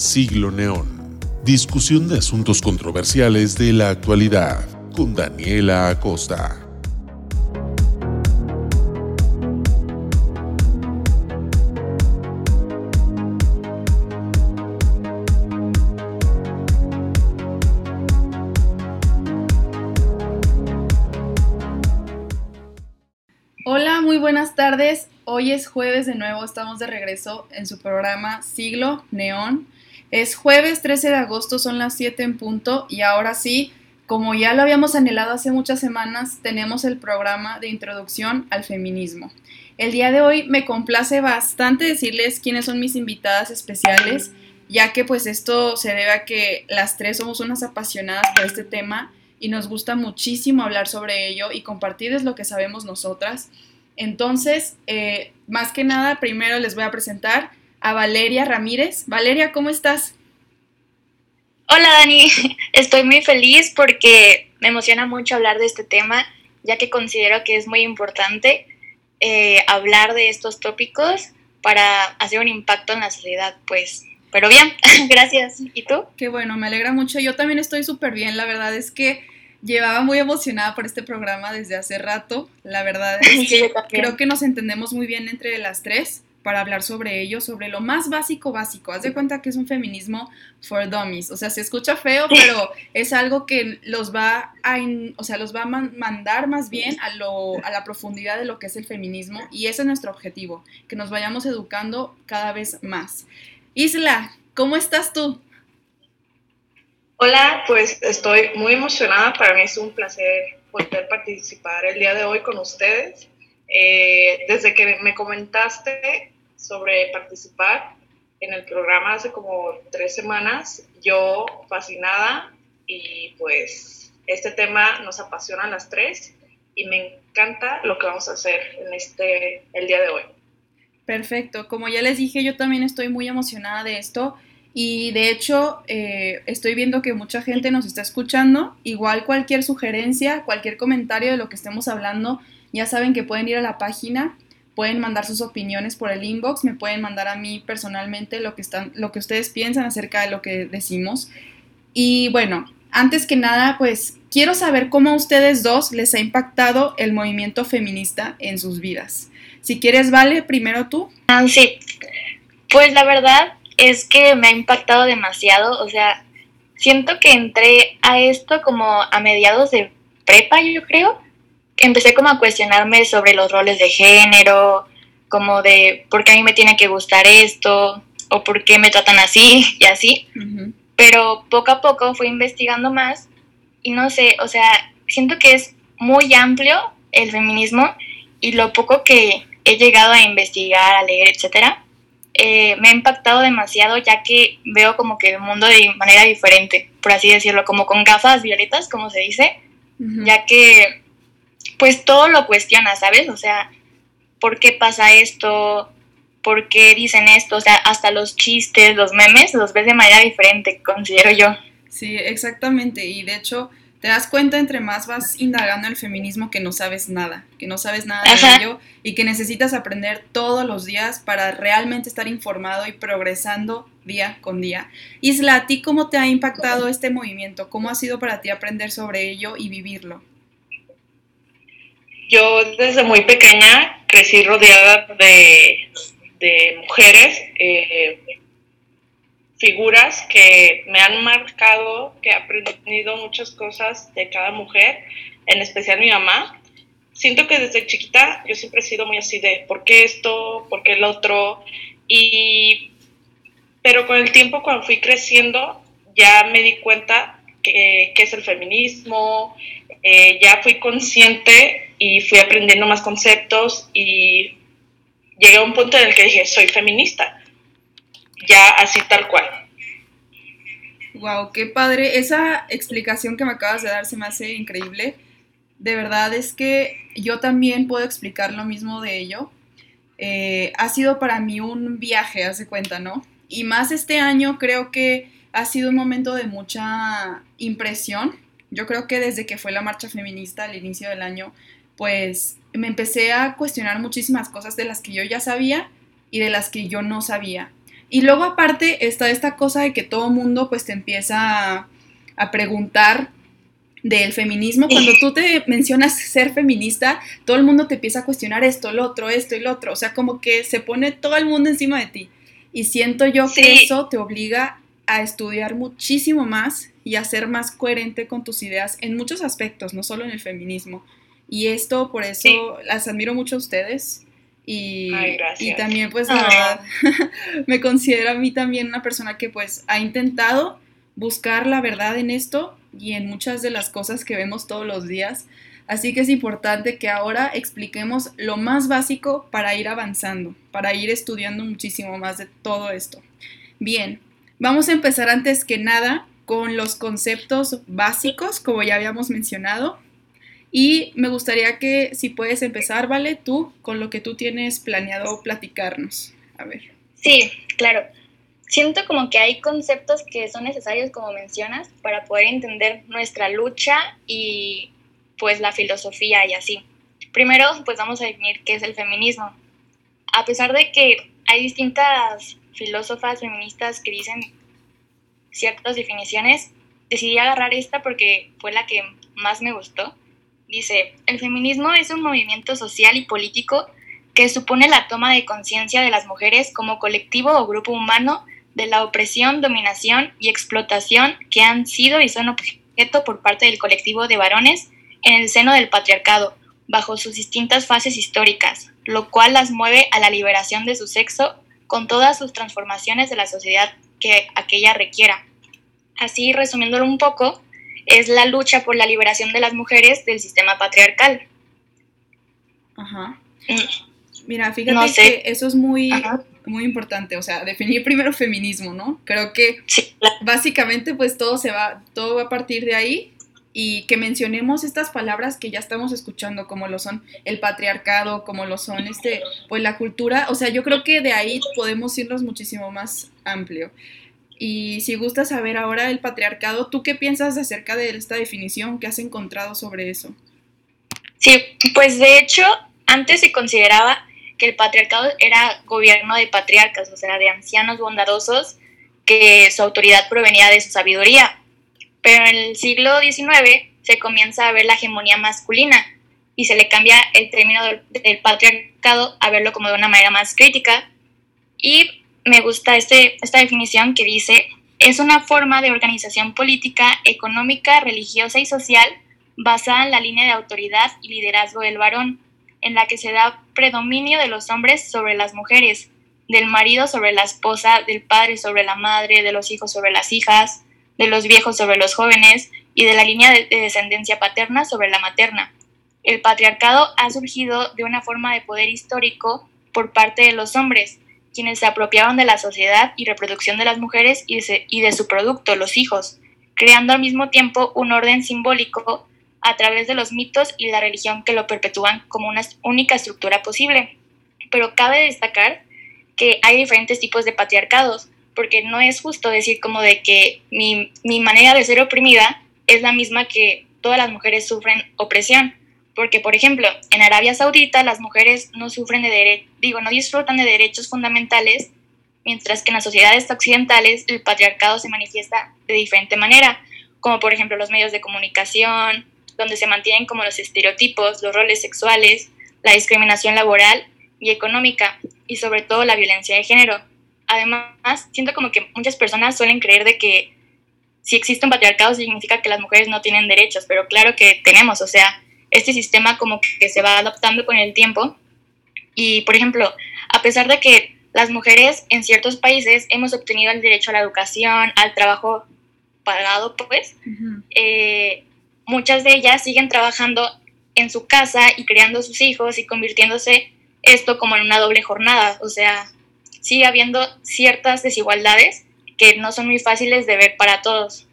Siglo Neón. Discusión de asuntos controversiales de la actualidad con Daniela Acosta. Hola, muy buenas tardes. Hoy es jueves de nuevo, estamos de regreso en su programa Siglo Neón. Es jueves 13 de agosto, son las 7 en punto y ahora sí, como ya lo habíamos anhelado hace muchas semanas, tenemos el programa de introducción al feminismo. El día de hoy me complace bastante decirles quiénes son mis invitadas especiales, ya que pues esto se debe a que las tres somos unas apasionadas por este tema y nos gusta muchísimo hablar sobre ello y compartirles lo que sabemos nosotras. Entonces, eh, más que nada, primero les voy a presentar a Valeria Ramírez. Valeria, ¿cómo estás? Hola Dani, estoy muy feliz porque me emociona mucho hablar de este tema, ya que considero que es muy importante eh, hablar de estos tópicos para hacer un impacto en la sociedad, pues. Pero bien, gracias. ¿Y tú? Qué bueno, me alegra mucho. Yo también estoy súper bien. La verdad es que llevaba muy emocionada por este programa desde hace rato. La verdad es que creo que nos entendemos muy bien entre las tres para hablar sobre ello, sobre lo más básico básico. Haz de cuenta que es un feminismo for dummies. O sea, se escucha feo, pero es algo que los va a, o sea, los va a mandar más bien a, lo, a la profundidad de lo que es el feminismo y ese es nuestro objetivo, que nos vayamos educando cada vez más. Isla, ¿cómo estás tú? Hola, pues estoy muy emocionada. Para mí es un placer poder participar el día de hoy con ustedes. Eh, desde que me comentaste sobre participar en el programa hace como tres semanas, yo fascinada y pues este tema nos apasiona a las tres y me encanta lo que vamos a hacer en este el día de hoy. Perfecto, como ya les dije, yo también estoy muy emocionada de esto y de hecho, eh, estoy viendo que mucha gente nos está escuchando. Igual cualquier sugerencia, cualquier comentario de lo que estemos hablando, ya saben que pueden ir a la página, pueden mandar sus opiniones por el inbox, me pueden mandar a mí personalmente lo que, están, lo que ustedes piensan acerca de lo que decimos. Y bueno, antes que nada, pues quiero saber cómo a ustedes dos les ha impactado el movimiento feminista en sus vidas. Si quieres, Vale, primero tú. Ah, sí, pues la verdad es que me ha impactado demasiado, o sea, siento que entré a esto como a mediados de prepa, yo creo. Empecé como a cuestionarme sobre los roles de género, como de por qué a mí me tiene que gustar esto, o por qué me tratan así y así. Pero poco a poco fui investigando más y no sé, o sea, siento que es muy amplio el feminismo y lo poco que he llegado a investigar, a leer, etcétera, eh, me ha impactado demasiado ya que veo como que el mundo de manera diferente, por así decirlo, como con gafas violetas, como se dice, ya que pues todo lo cuestiona, ¿sabes? O sea, ¿por qué pasa esto? ¿Por qué dicen esto? O sea, hasta los chistes, los memes, los ves de manera diferente, considero yo. Sí, exactamente. Y de hecho, te das cuenta entre más vas indagando el feminismo que no sabes nada, que no sabes nada de ello y que necesitas aprender todos los días para realmente estar informado y progresando día con día. Isla, ¿a ti cómo te ha impactado este movimiento? ¿Cómo ha sido para ti aprender sobre ello y vivirlo? Yo desde muy pequeña crecí rodeada de, mujeres. Eh, figuras que me han marcado, que he aprendido muchas cosas de cada mujer, en especial mi mamá. Siento que desde chiquita yo siempre he sido muy así de por qué esto, por qué el otro. Y, pero con el tiempo, cuando fui creciendo, ya me di cuenta que, es el feminismo, eh, ya fui consciente y fui aprendiendo más conceptos y llegué a un punto en el que dije, soy feminista ya así tal cual. Wow, qué padre. Esa explicación que me acabas de dar se me hace increíble. De verdad es que yo también puedo explicar lo mismo de ello. Eh, ha sido para mí un viaje, hace cuenta, ¿no? Y más este año creo que ha sido un momento de mucha impresión. Yo creo que desde que fue la marcha feminista al inicio del año, pues me empecé a cuestionar muchísimas cosas de las que yo ya sabía y de las que yo no sabía. Y luego aparte está esta cosa de que todo mundo pues te empieza a, a preguntar del feminismo. Cuando tú te mencionas ser feminista, todo el mundo te empieza a cuestionar esto, lo otro, esto y lo otro. O sea, como que se pone todo el mundo encima de ti. Y siento yo que eso te obliga a estudiar muchísimo más y a ser más coherente con tus ideas en muchos aspectos, no solo en el feminismo. Y esto, por eso, las admiro mucho a ustedes. Y, y también, pues, la verdad, me considero a mí también una persona que, pues, ha intentado buscar la verdad en esto y en muchas de las cosas que vemos todos los días. Así que es importante que ahora expliquemos lo más básico para ir avanzando, para ir estudiando muchísimo más de todo esto. Bien, vamos a empezar antes que nada con los conceptos básicos, como ya habíamos mencionado. Y me gustaría que si puedes empezar, ¿vale? Tú, con lo que tú tienes planeado platicarnos. A ver. Sí, claro siento como que hay conceptos que son necesarios, como mencionas, para poder entender nuestra lucha y pues la filosofía y así. Primero, pues vamos a definir qué es el feminismo. A pesar de que hay distintas filósofas feministas que dicen ciertas definiciones, decidí agarrar esta porque fue la que más me gustó. Dice, el feminismo es un movimiento social y político que supone la toma de conciencia de las mujeres como colectivo o grupo humano de la opresión, dominación y explotación que han sido y son objeto por parte del colectivo de varones en el seno del patriarcado, bajo sus distintas fases históricas, lo cual las mueve a la liberación de su sexo con todas sus transformaciones de la sociedad que aquella requiera. Así, resumiéndolo un poco, es la lucha por la liberación de las mujeres del sistema patriarcal. Ajá. Mm. Mira, fíjate que eso es muy, muy importante, o sea, definir primero feminismo, ¿no? Creo que básicamente pues todo se va, todo va a partir de ahí y que mencionemos estas palabras que ya estamos escuchando, como lo son el patriarcado, como lo son este, pues la cultura, o sea, yo creo que de ahí podemos irnos muchísimo más amplio. Y si gusta saber ahora el patriarcado, ¿tú qué piensas acerca de esta definición que has encontrado sobre eso? Sí, pues de hecho, antes se consideraba que el patriarcado era gobierno de patriarcas, o sea, de ancianos bondadosos, que su autoridad provenía de su sabiduría. Pero en el siglo XIX se comienza a ver la hegemonía masculina y se le cambia el término del, patriarcado a verlo como de una manera más crítica. Y me gusta este, esta definición que dice, es una forma de organización política, económica, religiosa y social basada en la línea de autoridad y liderazgo del varón en la que se da predominio de los hombres sobre las mujeres, del marido sobre la esposa, del padre sobre la madre, de los hijos sobre las hijas, de los viejos sobre los jóvenes y de la línea de, descendencia paterna sobre la materna. El patriarcado ha surgido de una forma de poder histórico por parte de los hombres, quienes se apropiaron de la sociedad y reproducción de las mujeres y y de su producto, los hijos, creando al mismo tiempo un orden simbólico a través de los mitos y la religión que lo perpetúan como una única estructura posible. Pero cabe destacar que hay diferentes tipos de patriarcados, porque no es justo decir como de que mi, manera de ser oprimida es la misma que todas las mujeres sufren opresión. Porque, por ejemplo, en Arabia Saudita las mujeres no sufren de digo, no disfrutan de derechos fundamentales, mientras que en las sociedades occidentales el patriarcado se manifiesta de diferente manera, como por ejemplo los medios de comunicación, donde se mantienen como los estereotipos, los roles sexuales, la discriminación laboral y económica y sobre todo la violencia de género. Además, siento como que muchas personas suelen creer de que si existe un patriarcado significa que las mujeres no tienen derechos, pero claro que tenemos, o sea, este sistema como que se va adaptando con el tiempo y, por ejemplo, a pesar de que las mujeres en ciertos países hemos obtenido el derecho a la educación, al trabajo pagado, pues, eh, muchas de ellas siguen trabajando en su casa y criando sus hijos y convirtiéndose esto como en una doble jornada. O sea, sigue habiendo ciertas desigualdades que no son muy fáciles de ver para todos.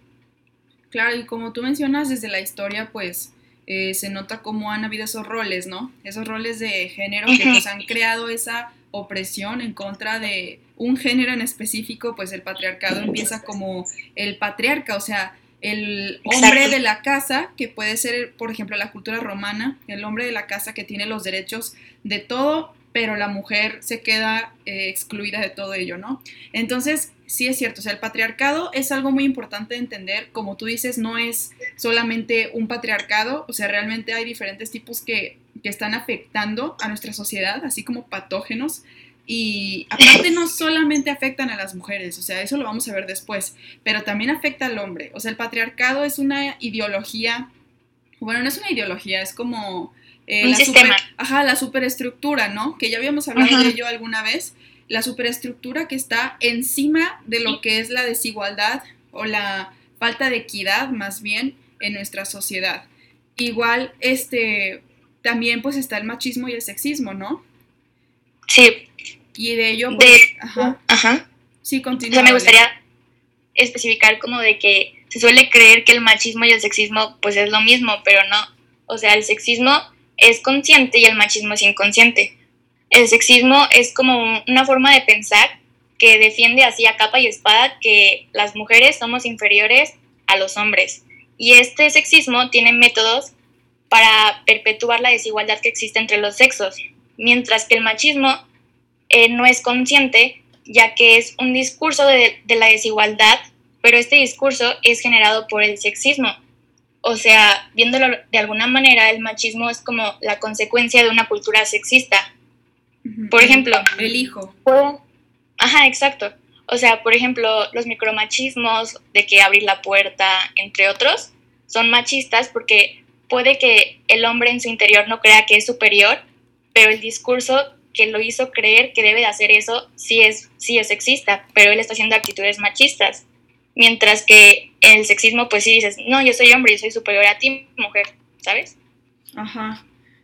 Claro, y como tú mencionas desde la historia, pues eh, se nota cómo han habido esos roles, ¿no? Esos roles de género que pues han creado esa opresión en contra de un género en específico, pues el patriarcado empieza como el patriarca, o sea, el hombre de la casa, que puede ser, por ejemplo, la cultura romana, el hombre de la casa que tiene los derechos de todo, pero la mujer se queda eh, excluida de todo ello, ¿no? Entonces, sí es cierto, o sea, el patriarcado es algo muy importante de entender, como tú dices, no es solamente un patriarcado, o sea, realmente hay diferentes tipos que, que están afectando a nuestra sociedad, así como patógenos, y aparte no solamente afectan a las mujeres, o sea, eso lo vamos a ver después, pero también afecta al hombre. O sea, el patriarcado es una ideología, bueno, no es una ideología, es como... Eh, Un la sistema. ajá, la superestructura, ¿no? Que ya habíamos hablado de ello alguna vez. La superestructura que está encima de lo que es la desigualdad o la falta de equidad, más bien, en nuestra sociedad. Igual, este, también pues está el machismo y el sexismo, ¿no? Sí, y de ello, pues, ajá. ajá. Sí, continúa. O sea, me gustaría especificar como de que se suele creer que el machismo y el sexismo pues es lo mismo, pero no. O sea, el sexismo es consciente y el machismo es inconsciente. El sexismo es como una forma de pensar que defiende así a capa y espada que las mujeres somos inferiores a los hombres. Y este sexismo tiene métodos para perpetuar la desigualdad que existe entre los sexos, mientras que el machismo eh, no es consciente, ya que es un discurso de, de, la desigualdad, pero este discurso es generado por el sexismo. O sea, viéndolo de alguna manera, el machismo es como la consecuencia de una cultura sexista. Por ejemplo... El hijo. Ajá, exacto. O sea, por ejemplo, los micromachismos de que abrir la puerta, entre otros, son machistas porque puede que el hombre en su interior no crea que es superior, pero el discurso que lo hizo creer que debe de hacer eso sí es, sí es sexista, pero él está haciendo actitudes machistas. Mientras que el sexismo, pues sí dices, no, yo soy hombre, yo soy superior a ti, mujer, ¿sabes? Ajá.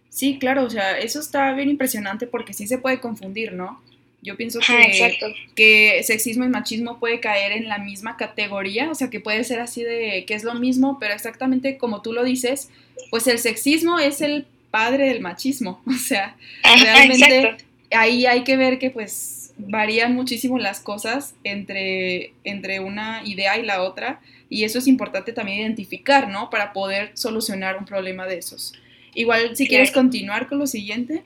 Sí, claro, o sea, eso está bien impresionante porque sí se puede confundir, ¿no? Yo pienso que, que sexismo y machismo puede caer en la misma categoría, o sea, que puede ser así de que es lo mismo, pero exactamente como tú lo dices, pues el sexismo es el padre del machismo. O sea, realmente ahí hay que ver que pues varían muchísimo las cosas entre, entre una idea y la otra y eso es importante también identificar, ¿no? Para poder solucionar un problema de esos. Igual, si quieres continuar con lo siguiente.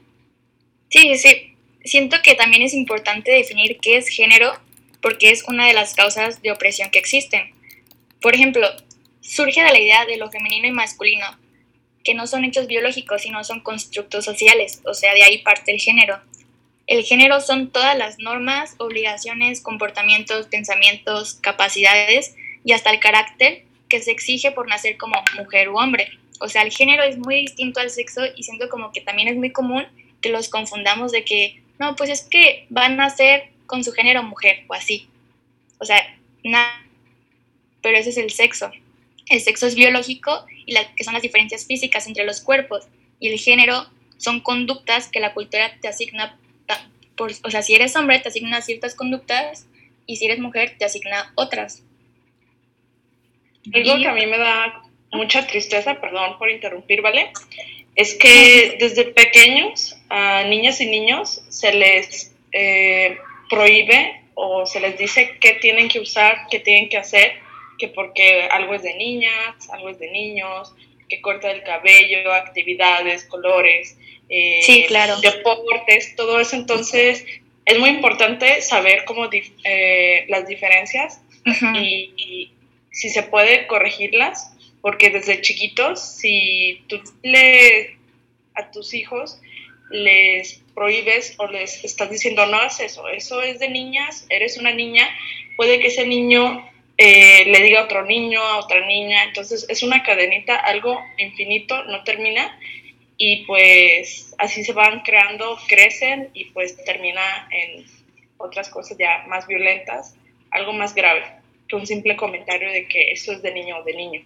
Sí, sí. Siento que también es importante definir qué es género porque es una de las causas de opresión que existen. Por ejemplo, surge de la idea de lo femenino y masculino, que no son hechos biológicos, sino son constructos sociales, o sea, de ahí parte el género. El género son todas las normas, obligaciones, comportamientos, pensamientos, capacidades y hasta el carácter que se exige por nacer como mujer u hombre. O sea, el género es muy distinto al sexo y siento como que también es muy común que los confundamos de que, no, pues es que van a nacer con su género mujer o así. O sea, nada. Pero ese es el sexo. El sexo es biológico y la, que son las diferencias físicas entre los cuerpos. Y el género son conductas que la cultura te asigna, por, o sea, si eres hombre te asigna ciertas conductas y si eres mujer te asigna otras. Algo que a mí me da mucha tristeza, perdón por interrumpir, ¿vale? Es que desde pequeños a niñas y niños se les eh, prohíbe o se les dice qué tienen que usar, qué tienen que hacer que porque algo es de niñas, algo es de niños, que corta el cabello, actividades, colores, eh, sí, claro. deportes, todo eso. Entonces, es muy importante saber cómo eh, las diferencias y, si se puede corregirlas, porque desde chiquitos, si tú le a tus hijos les prohíbes o les estás diciendo no hagas eso, eso es de niñas, eres una niña, puede que ese niño eh, le diga a otro niño, a otra niña. Entonces es una cadenita, algo infinito, no termina. Y pues así se van creando, crecen y pues termina en otras cosas ya más violentas, algo más grave que un simple comentario de que eso es de niño o de niño.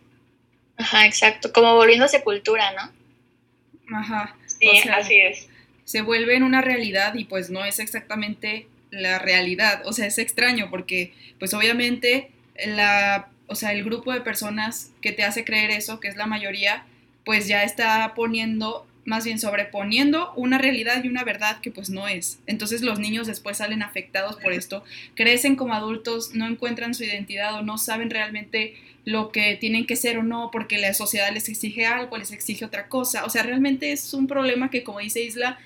Ajá, exacto, como volviéndose cultura, ¿no? Ajá. Sí, así es. Se vuelve en una realidad y pues no es exactamente la realidad, o sea, es extraño porque pues obviamente la, o sea, el grupo de personas que te hace creer eso, que es la mayoría, pues ya está poniendo, más bien sobreponiendo una realidad y una verdad que pues no es. Entonces los niños después salen afectados por esto, crecen como adultos, no encuentran su identidad o no saben realmente lo que tienen que ser o no porque la sociedad les exige algo, les exige otra cosa. O sea, realmente es un problema que como dice Isla,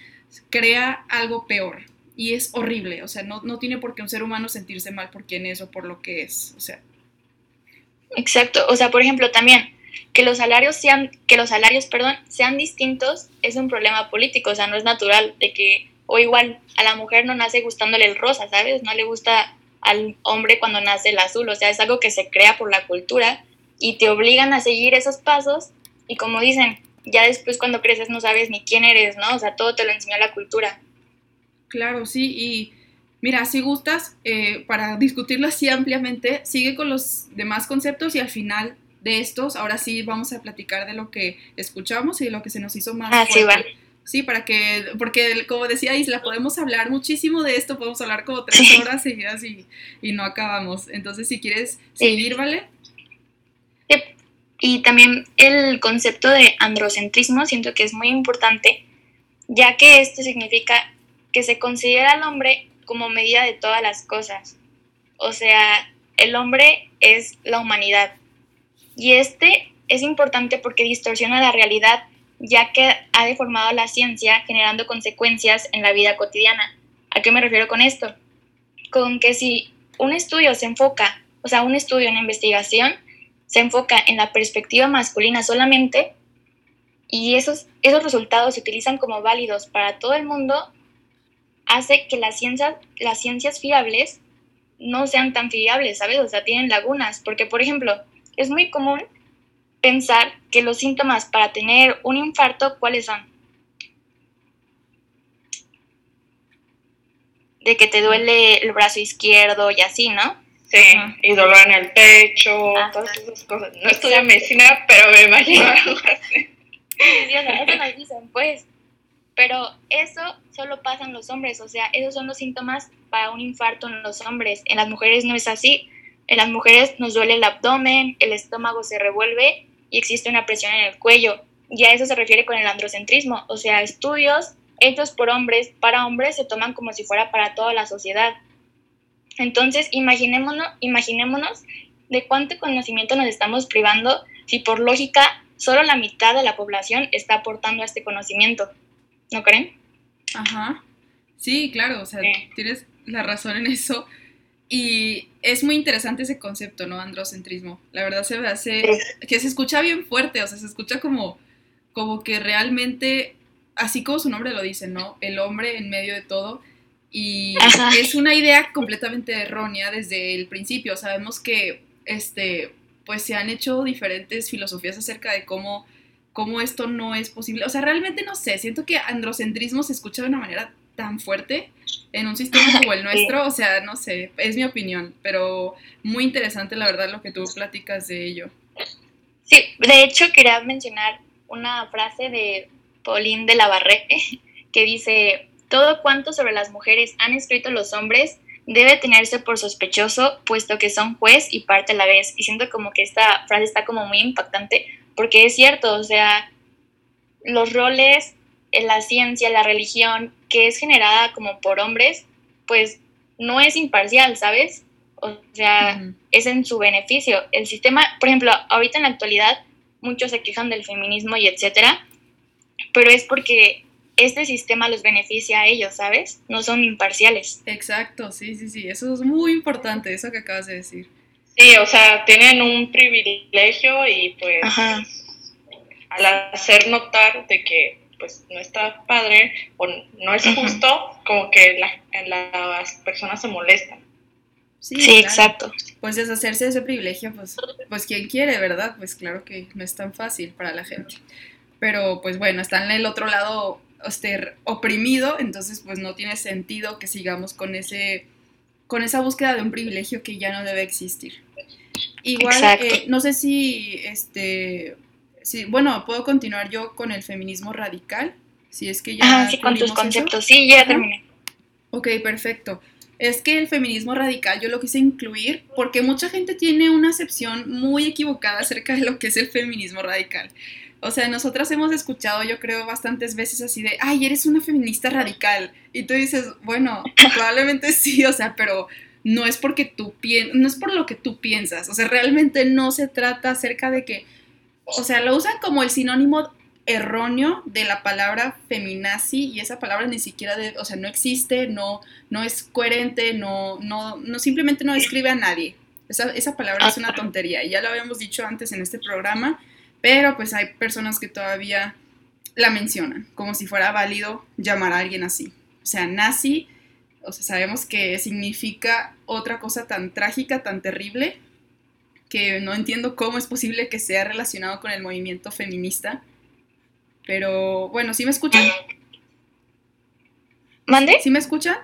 crea algo peor. Y es horrible, o sea, no, no tiene por qué un ser humano sentirse mal por quien es o por lo que es, o sea. Exacto, o sea, por ejemplo, también que los salarios sean, que los salarios, perdón, sean distintos es un problema político, o sea, no es natural de que, o igual, a la mujer no nace gustándole el rosa, ¿sabes? No le gusta al hombre cuando nace el azul, o sea, es algo que se crea por la cultura y te obligan a seguir esos pasos y como dicen, ya después cuando creces no sabes ni quién eres, ¿no? O sea, todo te lo enseñó la cultura. Claro, sí, y mira, si gustas, eh, para discutirlo así ampliamente, sigue con los demás conceptos y al final de estos, ahora sí vamos a platicar de lo que escuchamos y de lo que se nos hizo más. Ah, sí, va. Sí, para que, porque como decía Isla, podemos hablar muchísimo de esto, podemos hablar como tres horas seguidas y, y no acabamos. Entonces, si quieres seguir, ¿vale? Y también el concepto de androcentrismo siento que es muy importante, ya que esto significa que se considera al hombre como medida de todas las cosas. O sea, el hombre es la humanidad y este es importante porque distorsiona la realidad, ya que ha deformado la ciencia generando consecuencias en la vida cotidiana. ¿A qué me refiero con esto? Con que si un estudio se enfoca, o sea, un estudio, una investigación, se enfoca en la perspectiva masculina solamente y esos, esos resultados se utilizan como válidos para todo el mundo, hace que las ciencias, las ciencias fiables no sean tan fiables, ¿sabes? O sea, tienen lagunas, porque por ejemplo, es muy común pensar que los síntomas para tener un infarto, ¿cuáles son? De que te duele el brazo izquierdo y así, ¿no? Sí, y dolor en el pecho, todas esas cosas. No estudio medicina, pero me imagino algo así. Sí, eso nos dicen, pues. Pero eso solo pasa en los hombres, o sea, esos son los síntomas para un infarto en los hombres. En las mujeres no es así. En las mujeres nos duele el abdomen, el estómago se revuelve y existe una presión en el cuello. Y a eso se refiere con el androcentrismo, o sea, estudios hechos por hombres, para hombres, se toman como si fuera para toda la sociedad. Entonces, imaginémonos, imaginémonos de cuánto conocimiento nos estamos privando si por lógica solo la mitad de la población está aportando a este conocimiento. ¿No creen? Ajá. Sí, claro, o sea, tienes la razón en eso. Y es muy interesante ese concepto, ¿no? Androcentrismo. La verdad se me hace que se escucha bien fuerte, o sea, se escucha como, como que realmente, así como su nombre lo dice, ¿no? El hombre en medio de todo. Y es una idea completamente errónea desde el principio. Sabemos que, este, pues se han hecho diferentes filosofías acerca de cómo, cómo esto no es posible. O sea, realmente no sé, siento que androcentrismo se escucha de una manera tan fuerte en un sistema como el nuestro, o sea, no sé, es mi opinión, pero muy interesante la verdad lo que tú platicas de ello. Sí, de hecho quería mencionar una frase de Pauline de la Barrete que dice, todo cuanto sobre las mujeres han escrito los hombres debe tenerse por sospechoso, puesto que son juez y parte a la vez. Y siento como que esta frase está como muy impactante, porque es cierto, o sea, los roles la ciencia, la religión, que es generada como por hombres, pues no es imparcial, ¿sabes? O sea, es en su beneficio. El sistema, por ejemplo, ahorita en la actualidad muchos se quejan del feminismo y etcétera, pero es porque este sistema los beneficia a ellos, ¿sabes? No son imparciales. Exacto, sí, sí, sí, eso es muy importante, eso que acabas de decir. Sí, o sea, tienen un privilegio y pues al hacer notar de que pues no está padre o no es justo, como que las personas se molestan. Sí, exacto. Pues deshacerse de ese privilegio, pues, pues quien quiere, ¿verdad? Pues claro que no es tan fácil para la gente. Pero pues bueno, está en el otro lado este, oprimido, entonces pues no tiene sentido que sigamos con ese con esa búsqueda de un privilegio que ya no debe existir. Igual, eh, no sé si este Sí, bueno, puedo continuar yo con el feminismo radical, si es que ya... Ah, sí, con tus conceptos, sí, ya terminé. Ok, perfecto. Es que el feminismo radical yo lo quise incluir porque mucha gente tiene una acepción muy equivocada acerca de lo que es el feminismo radical. O sea, nosotras hemos escuchado, yo creo, bastantes veces así de, ay, eres una feminista radical. Y tú dices, bueno, probablemente sí, o sea, pero no es porque tú no es por lo que tú piensas. O sea, realmente no se trata acerca de que o sea, lo usan como el sinónimo erróneo de la palabra feminazi y esa palabra ni siquiera, de, o sea, no existe, no, no es coherente, no, no, no simplemente no describe a nadie. Esa, esa palabra es una tontería y ya lo habíamos dicho antes en este programa, pero pues hay personas que todavía la mencionan como si fuera válido llamar a alguien así. O sea, nazi, o sea, sabemos que significa otra cosa tan trágica, tan terrible, que no entiendo cómo es posible que sea relacionado con el movimiento feminista pero bueno, ¿sí me escuchan? ¿Mande? ¿Sí me escuchan?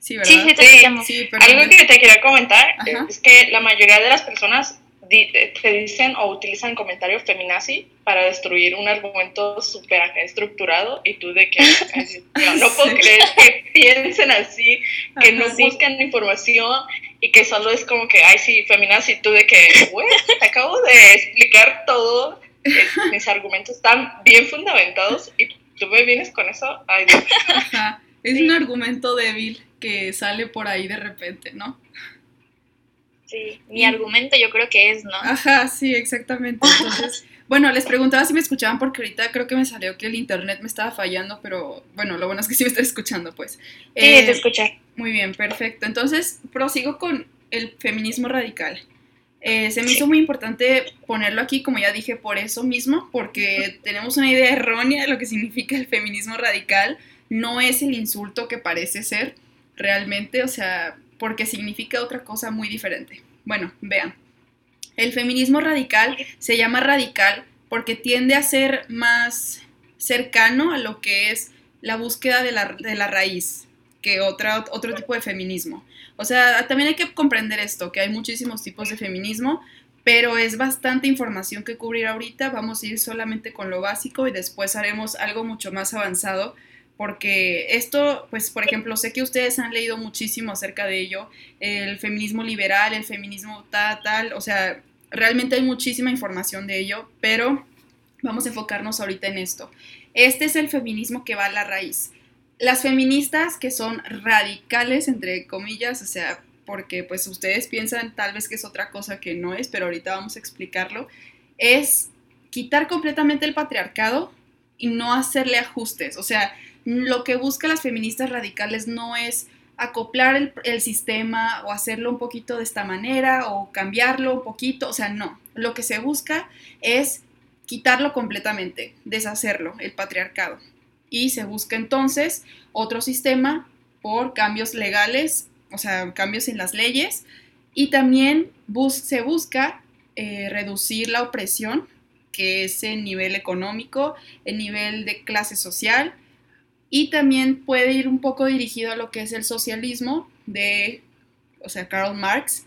Sí, ¿verdad? Sí, sí, te escuchamos. Algo que te quería comentar es que la mayoría de las personas te dicen o utilizan comentarios feminazi para destruir un argumento súper estructurado y tú de que no, puedo creer que piensen así, que no buscan información y que solo es como que, ay, sí, feminazi, tú de que, bueno, te acabo de explicar todo mis argumentos están bien fundamentados y tú me vienes con eso. Ay, Es un argumento débil que sale por ahí de repente, ¿no? Sí, mi argumento yo creo que es, ¿no? Ajá, sí, exactamente. Entonces, bueno, les preguntaba si me escuchaban porque ahorita creo que me salió que el internet me estaba fallando, pero bueno, lo bueno es que sí me está escuchando, pues. Sí, eh, te escuché. Muy bien, perfecto. Entonces, prosigo con el feminismo radical. Eh, se me hizo muy importante ponerlo aquí, como ya dije, por eso mismo, porque tenemos una idea errónea de lo que significa el feminismo radical. No es el insulto que parece ser realmente, o sea, porque significa otra cosa muy diferente. Bueno, vean. El feminismo radical se llama radical porque tiende a ser más cercano a lo que es la búsqueda de la, de la raíz que otra, otro tipo de feminismo. O sea, también hay que comprender esto, que hay muchísimos tipos de feminismo, pero es bastante información que cubrir ahorita. Vamos a ir solamente con lo básico y después haremos algo mucho más avanzado, porque esto, pues, por ejemplo, sé que ustedes han leído muchísimo acerca de ello, el feminismo liberal, el feminismo tal, tal, o sea, realmente hay muchísima información de ello, pero vamos a enfocarnos ahorita en esto. Este es el feminismo que va a la raíz las feministas que son radicales, entre comillas, o sea, porque pues ustedes piensan tal vez que es otra cosa que no es, pero ahorita vamos a explicarlo, es quitar completamente el patriarcado y no hacerle ajustes. O sea, lo que buscan las feministas radicales no es acoplar el, sistema o hacerlo un poquito de esta manera o cambiarlo un poquito, o sea, no. Lo que se busca es quitarlo completamente, deshacerlo, el patriarcado y se busca entonces otro sistema por cambios legales, o sea, cambios en las leyes, y también se busca eh, reducir la opresión, que es en nivel económico, en nivel de clase social, y también puede ir un poco dirigido a lo que es el socialismo de, o sea, Karl Marx,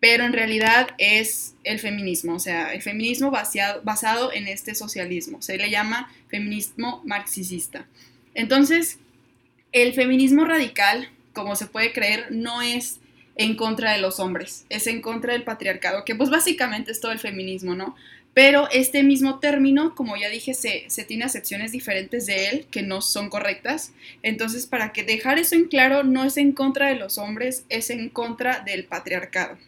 pero en realidad es el feminismo, o sea, el feminismo basado en este socialismo. Se le llama feminismo marxista. Entonces, el feminismo radical, como se puede creer, no es en contra de los hombres, es en contra del patriarcado, que pues básicamente es todo el feminismo, ¿no? Pero este mismo término, como ya dije, se, tiene acepciones diferentes de él que no son correctas. Entonces, para que dejar eso en claro, no es en contra de los hombres, es en contra del patriarcado.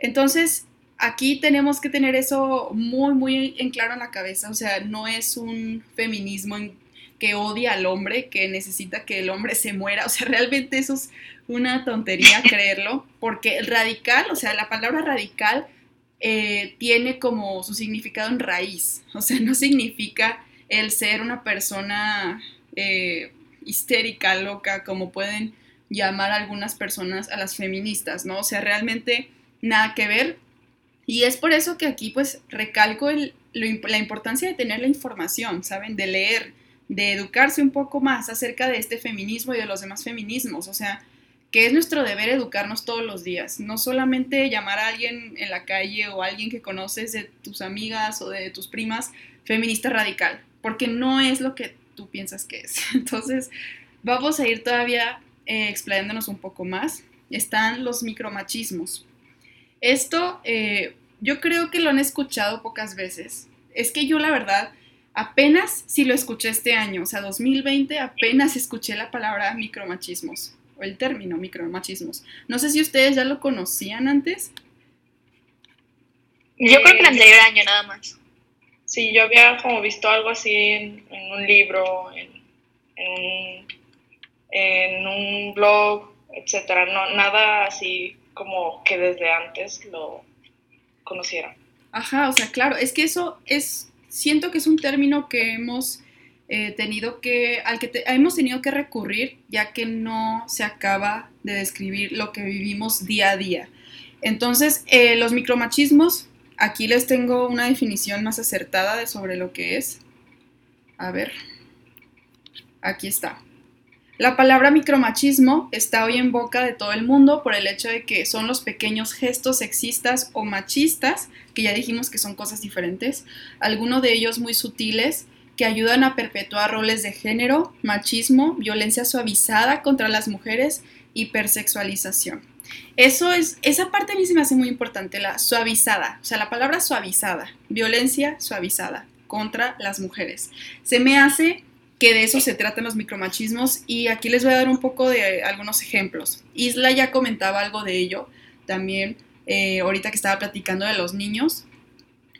Entonces, aquí tenemos que tener eso muy, muy en claro en la cabeza. O sea, no es un feminismo que odia al hombre, que necesita que el hombre se muera. O sea, realmente eso es una tontería creerlo, porque el radical, o sea, la palabra radical eh, tiene como su significado en raíz. O sea, no significa el ser una persona eh, histérica, loca, como pueden llamar algunas personas a las feministas, ¿no? O sea, realmente nada que ver. Y es por eso que aquí pues recalco la importancia de tener la información, ¿saben? De leer, de educarse un poco más acerca de este feminismo y de los demás feminismos. O sea, que es nuestro deber educarnos todos los días, no solamente llamar a alguien en la calle o a alguien que conoces de tus amigas o de tus primas feminista radical, porque no es lo que tú piensas que es. Entonces, vamos a ir todavía eh, explayándonos un poco más. Están los micromachismos. Esto eh, yo creo que lo han escuchado pocas veces. Es que yo la verdad apenas si lo escuché este año, o sea, 2020 apenas escuché la palabra micromachismos o el término micromachismos. No sé si ustedes ya lo conocían antes. Yo creo que el anterior año nada más. Sí, yo había como visto algo así en, un libro, en, un, en un blog, etcétera. No, nada así como que desde antes lo conocieran. Ajá, o sea, claro, es que eso es, siento que es un término que hemos eh, tenido que, al que hemos tenido que recurrir, ya que no se acaba de describir lo que vivimos día a día. Entonces, eh, los micromachismos, aquí les tengo una definición más acertada de sobre lo que es. A ver, aquí está. La palabra micromachismo está hoy en boca de todo el mundo por el hecho de que son los pequeños gestos sexistas o machistas, que ya dijimos que son cosas diferentes, algunos de ellos muy sutiles, que ayudan a perpetuar roles de género, machismo, violencia suavizada contra las mujeres, hipersexualización. Eso es, esa parte a mí se me hace muy importante, la suavizada, o sea, la palabra suavizada, violencia suavizada contra las mujeres. Se me hace que de eso se tratan los micromachismos y aquí les voy a dar un poco de algunos ejemplos. Isla ya comentaba algo de ello también eh, ahorita que estaba platicando de los niños,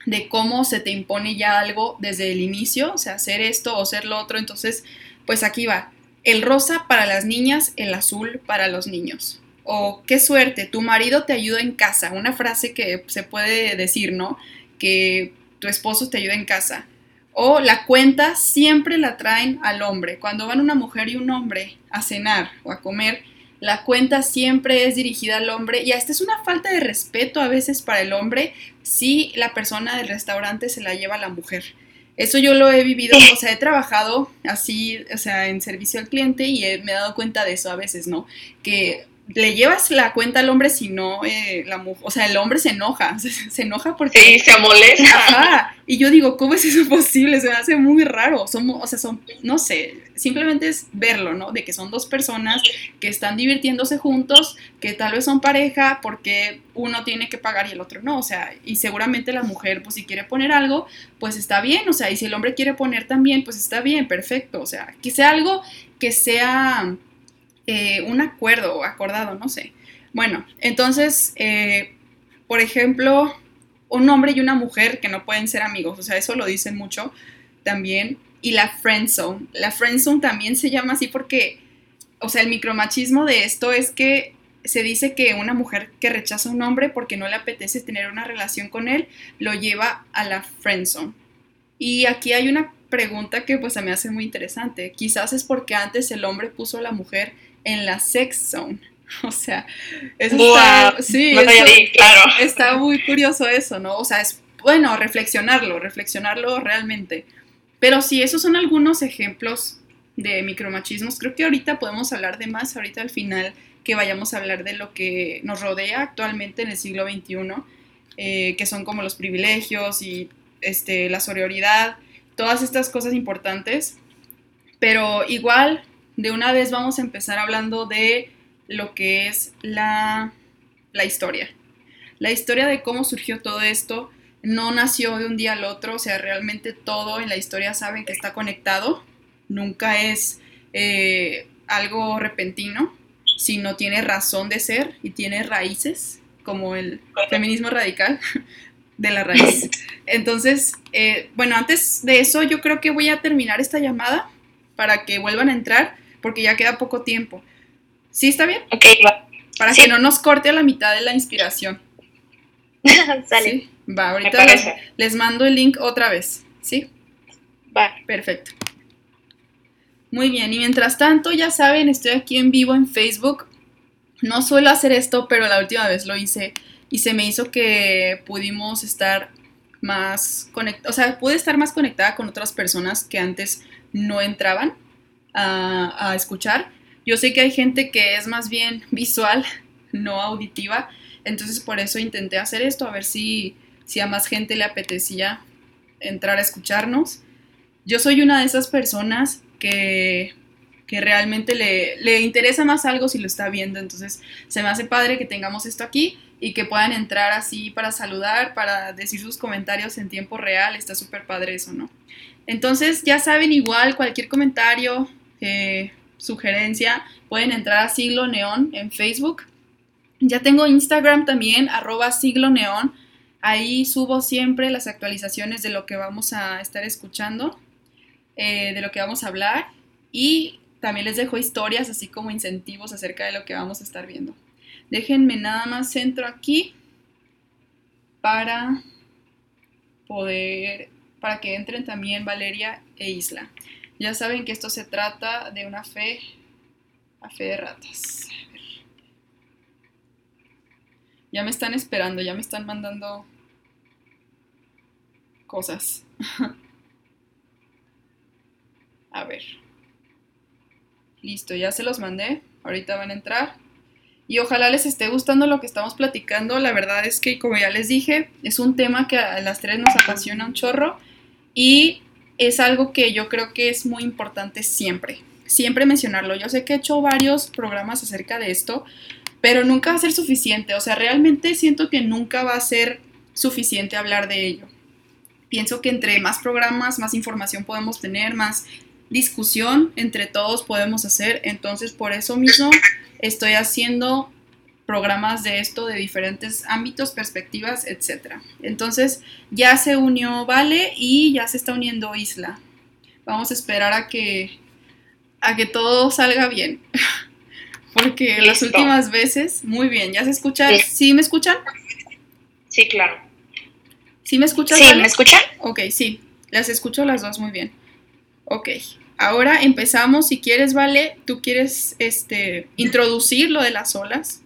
de cómo se te impone ya algo desde el inicio, o sea, hacer esto o hacer lo otro, entonces, pues aquí va, el rosa para las niñas, el azul para los niños. O qué suerte, tu marido te ayuda en casa, una frase que se puede decir, ¿no? Que tu esposo te ayuda en casa. O la cuenta siempre la traen al hombre. Cuando van una mujer y un hombre a cenar o a comer, la cuenta siempre es dirigida al hombre y hasta es una falta de respeto a veces para el hombre si la persona del restaurante se la lleva a la mujer. Eso yo lo he vivido, o sea, he trabajado así, o sea, en servicio al cliente y me he dado cuenta de eso a veces, ¿no? Que le llevas la cuenta al hombre si no, eh, la o sea, el hombre se enoja, se, enoja porque... Sí, se molesta. y yo digo, ¿cómo es eso posible? Se me hace muy raro, somos, o sea, son, no sé, simplemente es verlo, ¿no? De que son dos personas que están divirtiéndose juntos, que tal vez son pareja porque uno tiene que pagar y el otro no, o sea, y seguramente la mujer, pues si quiere poner algo, pues está bien, o sea, y si el hombre quiere poner también, pues está bien, perfecto, o sea, que sea algo que sea eh, un acuerdo acordado, no sé. Bueno, entonces, eh, por ejemplo, un hombre y una mujer que no pueden ser amigos, o sea, eso lo dicen mucho también. Y la friendzone. La friendzone también se llama así porque, o sea, el micromachismo de esto es que se dice que una mujer que rechaza a un hombre porque no le apetece tener una relación con él, lo lleva a la friendzone. Y aquí hay una pregunta que pues se me hace muy interesante. Quizás es porque antes el hombre puso a la mujer en la sex zone. O sea, eso está, sí, claro. está muy curioso eso, ¿no? O sea, es bueno reflexionarlo, reflexionarlo realmente. Pero sí, esos son algunos ejemplos de micromachismos. Creo que ahorita podemos hablar de más, ahorita al final que vayamos a hablar de lo que nos rodea actualmente en el siglo XXI, eh, que son como los privilegios y este, la sororidad, todas estas cosas importantes. Pero igual de una vez vamos a empezar hablando de lo que es la, historia. La historia de cómo surgió todo esto no nació de un día al otro, o sea, realmente todo en la historia saben que está conectado, nunca es eh, algo repentino, sino tiene razón de ser y tiene raíces, como el feminismo radical de la raíz. Entonces, eh, bueno, antes de eso yo creo que voy a terminar esta llamada para que vuelvan a entrar porque ya queda poco tiempo. ¿Sí está bien? Ok, va. Para que no nos corte a la mitad de la inspiración. Sale. ¿Sí? Va, ahorita les, les, mando el link otra vez. ¿Sí? Va. Perfecto. Muy bien, y mientras tanto, ya saben, estoy aquí en vivo en Facebook. No suelo hacer esto, pero la última vez lo hice y se me hizo que pudimos estar más conectados, o sea, pude estar más conectada con otras personas que antes no entraban a, escuchar. Yo sé que hay gente que es más bien visual, no auditiva, entonces por eso intenté hacer esto, a ver si, si a más gente le apetecía entrar a escucharnos. Yo soy una de esas personas que, que realmente le, le, interesa más algo si lo está viendo, entonces se me hace padre que tengamos esto aquí y que puedan entrar así para saludar, para decir sus comentarios en tiempo real, está súper padre eso, ¿no? Entonces ya saben igual cualquier comentario, eh, sugerencia, pueden entrar a Siglo Neón en Facebook. Ya tengo Instagram también, arroba Siglo Neón. Ahí subo siempre las actualizaciones de lo que vamos a estar escuchando, eh, de lo que vamos a hablar y también les dejo historias así como incentivos acerca de lo que vamos a estar viendo. Déjenme nada más centro aquí para poder, para que entren también Valeria e Isla. Ya saben que esto se trata de una fe, a fe de ratas. Ya me están esperando, ya me están mandando cosas. a ver. Listo, ya se los mandé. Ahorita van a entrar. Y ojalá les esté gustando lo que estamos platicando. La verdad es que, como ya les dije, es un tema que a las tres nos apasiona un chorro. Y es algo que yo creo que es muy importante siempre. Siempre mencionarlo. Yo sé que he hecho varios programas acerca de esto, pero nunca va a ser suficiente. O sea, realmente siento que nunca va a ser suficiente hablar de ello. Pienso que entre más programas, más información podemos tener, más discusión entre todos podemos hacer. Entonces, por eso mismo estoy haciendo programas de esto de diferentes ámbitos, perspectivas, etc. Entonces, ya se unió Vale y ya se está uniendo Isla. Vamos a esperar a que a que todo salga bien. Porque las últimas veces, muy bien, ¿ya se escucha? Sí. me escuchan? Sí, claro. ¿Sí me escuchan? Sí, ¿me escuchan? Ok, sí, las escucho las dos muy bien. Ok, ahora empezamos, si quieres, Vale, ¿tú quieres este, introducir lo de las olas?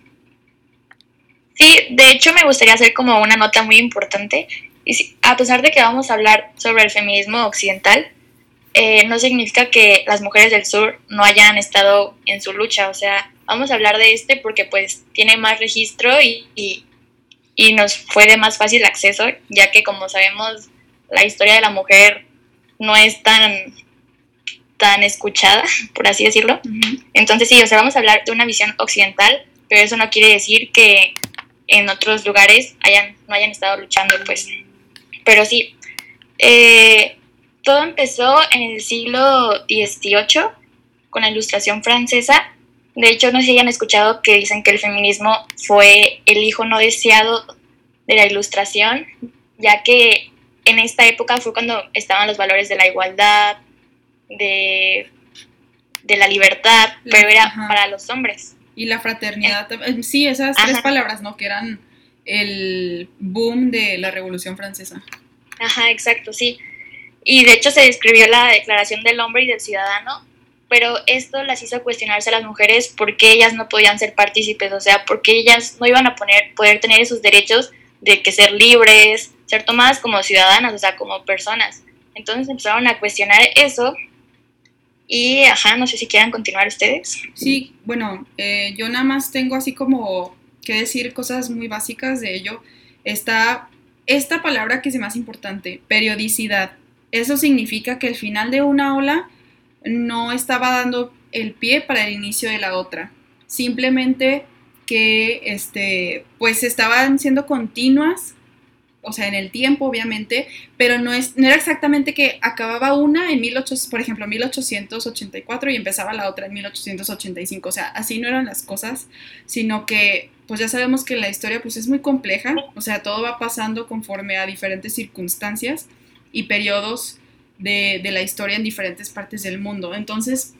Sí, de hecho me gustaría hacer como una nota muy importante. Y a pesar de que vamos a hablar sobre el feminismo occidental, eh, no significa que las mujeres del sur no hayan estado en su lucha. O sea, vamos a hablar de este porque pues tiene más registro y, y, nos fue de más fácil acceso, ya que como sabemos la historia de la mujer no es tan tan escuchada, por así decirlo. Entonces sí, o sea, vamos a hablar de una visión occidental, pero eso no quiere decir que en otros lugares hayan, no hayan estado luchando, pues. Pero sí, eh, todo empezó en el siglo XVIII con la ilustración francesa. De hecho, no sé si hayan escuchado que dicen que el feminismo fue el hijo no deseado de la ilustración, ya que en esta época fue cuando estaban los valores de la igualdad, de, la libertad, pero era para los hombres. Y la fraternidad, eh, sí, esas tres palabras, ¿no? Que eran el boom de la Revolución Francesa. Ajá, exacto, sí. Y de hecho se describió la Declaración del Hombre y del Ciudadano, pero esto las hizo cuestionarse a las mujeres porque ellas no podían ser partícipes, o sea, porque ellas no iban a poner, poder tener esos derechos de que ser libres, ser tomadas como ciudadanas, o sea, como personas. Entonces empezaron a cuestionar eso y, ajá, no sé si quieran continuar ustedes. Sí, bueno, eh, yo nada más tengo así como que decir cosas muy básicas de ello. Está esta palabra que es más importante, periodicidad. Eso significa que el final de una ola no estaba dando el pie para el inicio de la otra. Simplemente que este, pues estaban siendo continuas o sea, en el tiempo, obviamente, pero no, es, no era exactamente que acababa una en 1800, por ejemplo, 1884 y empezaba la otra en 1885, o sea, así no eran las cosas, sino que, pues ya sabemos que la historia, pues es muy compleja, o sea, todo va pasando conforme a diferentes circunstancias y periodos de, de la historia en diferentes partes del mundo. Entonces,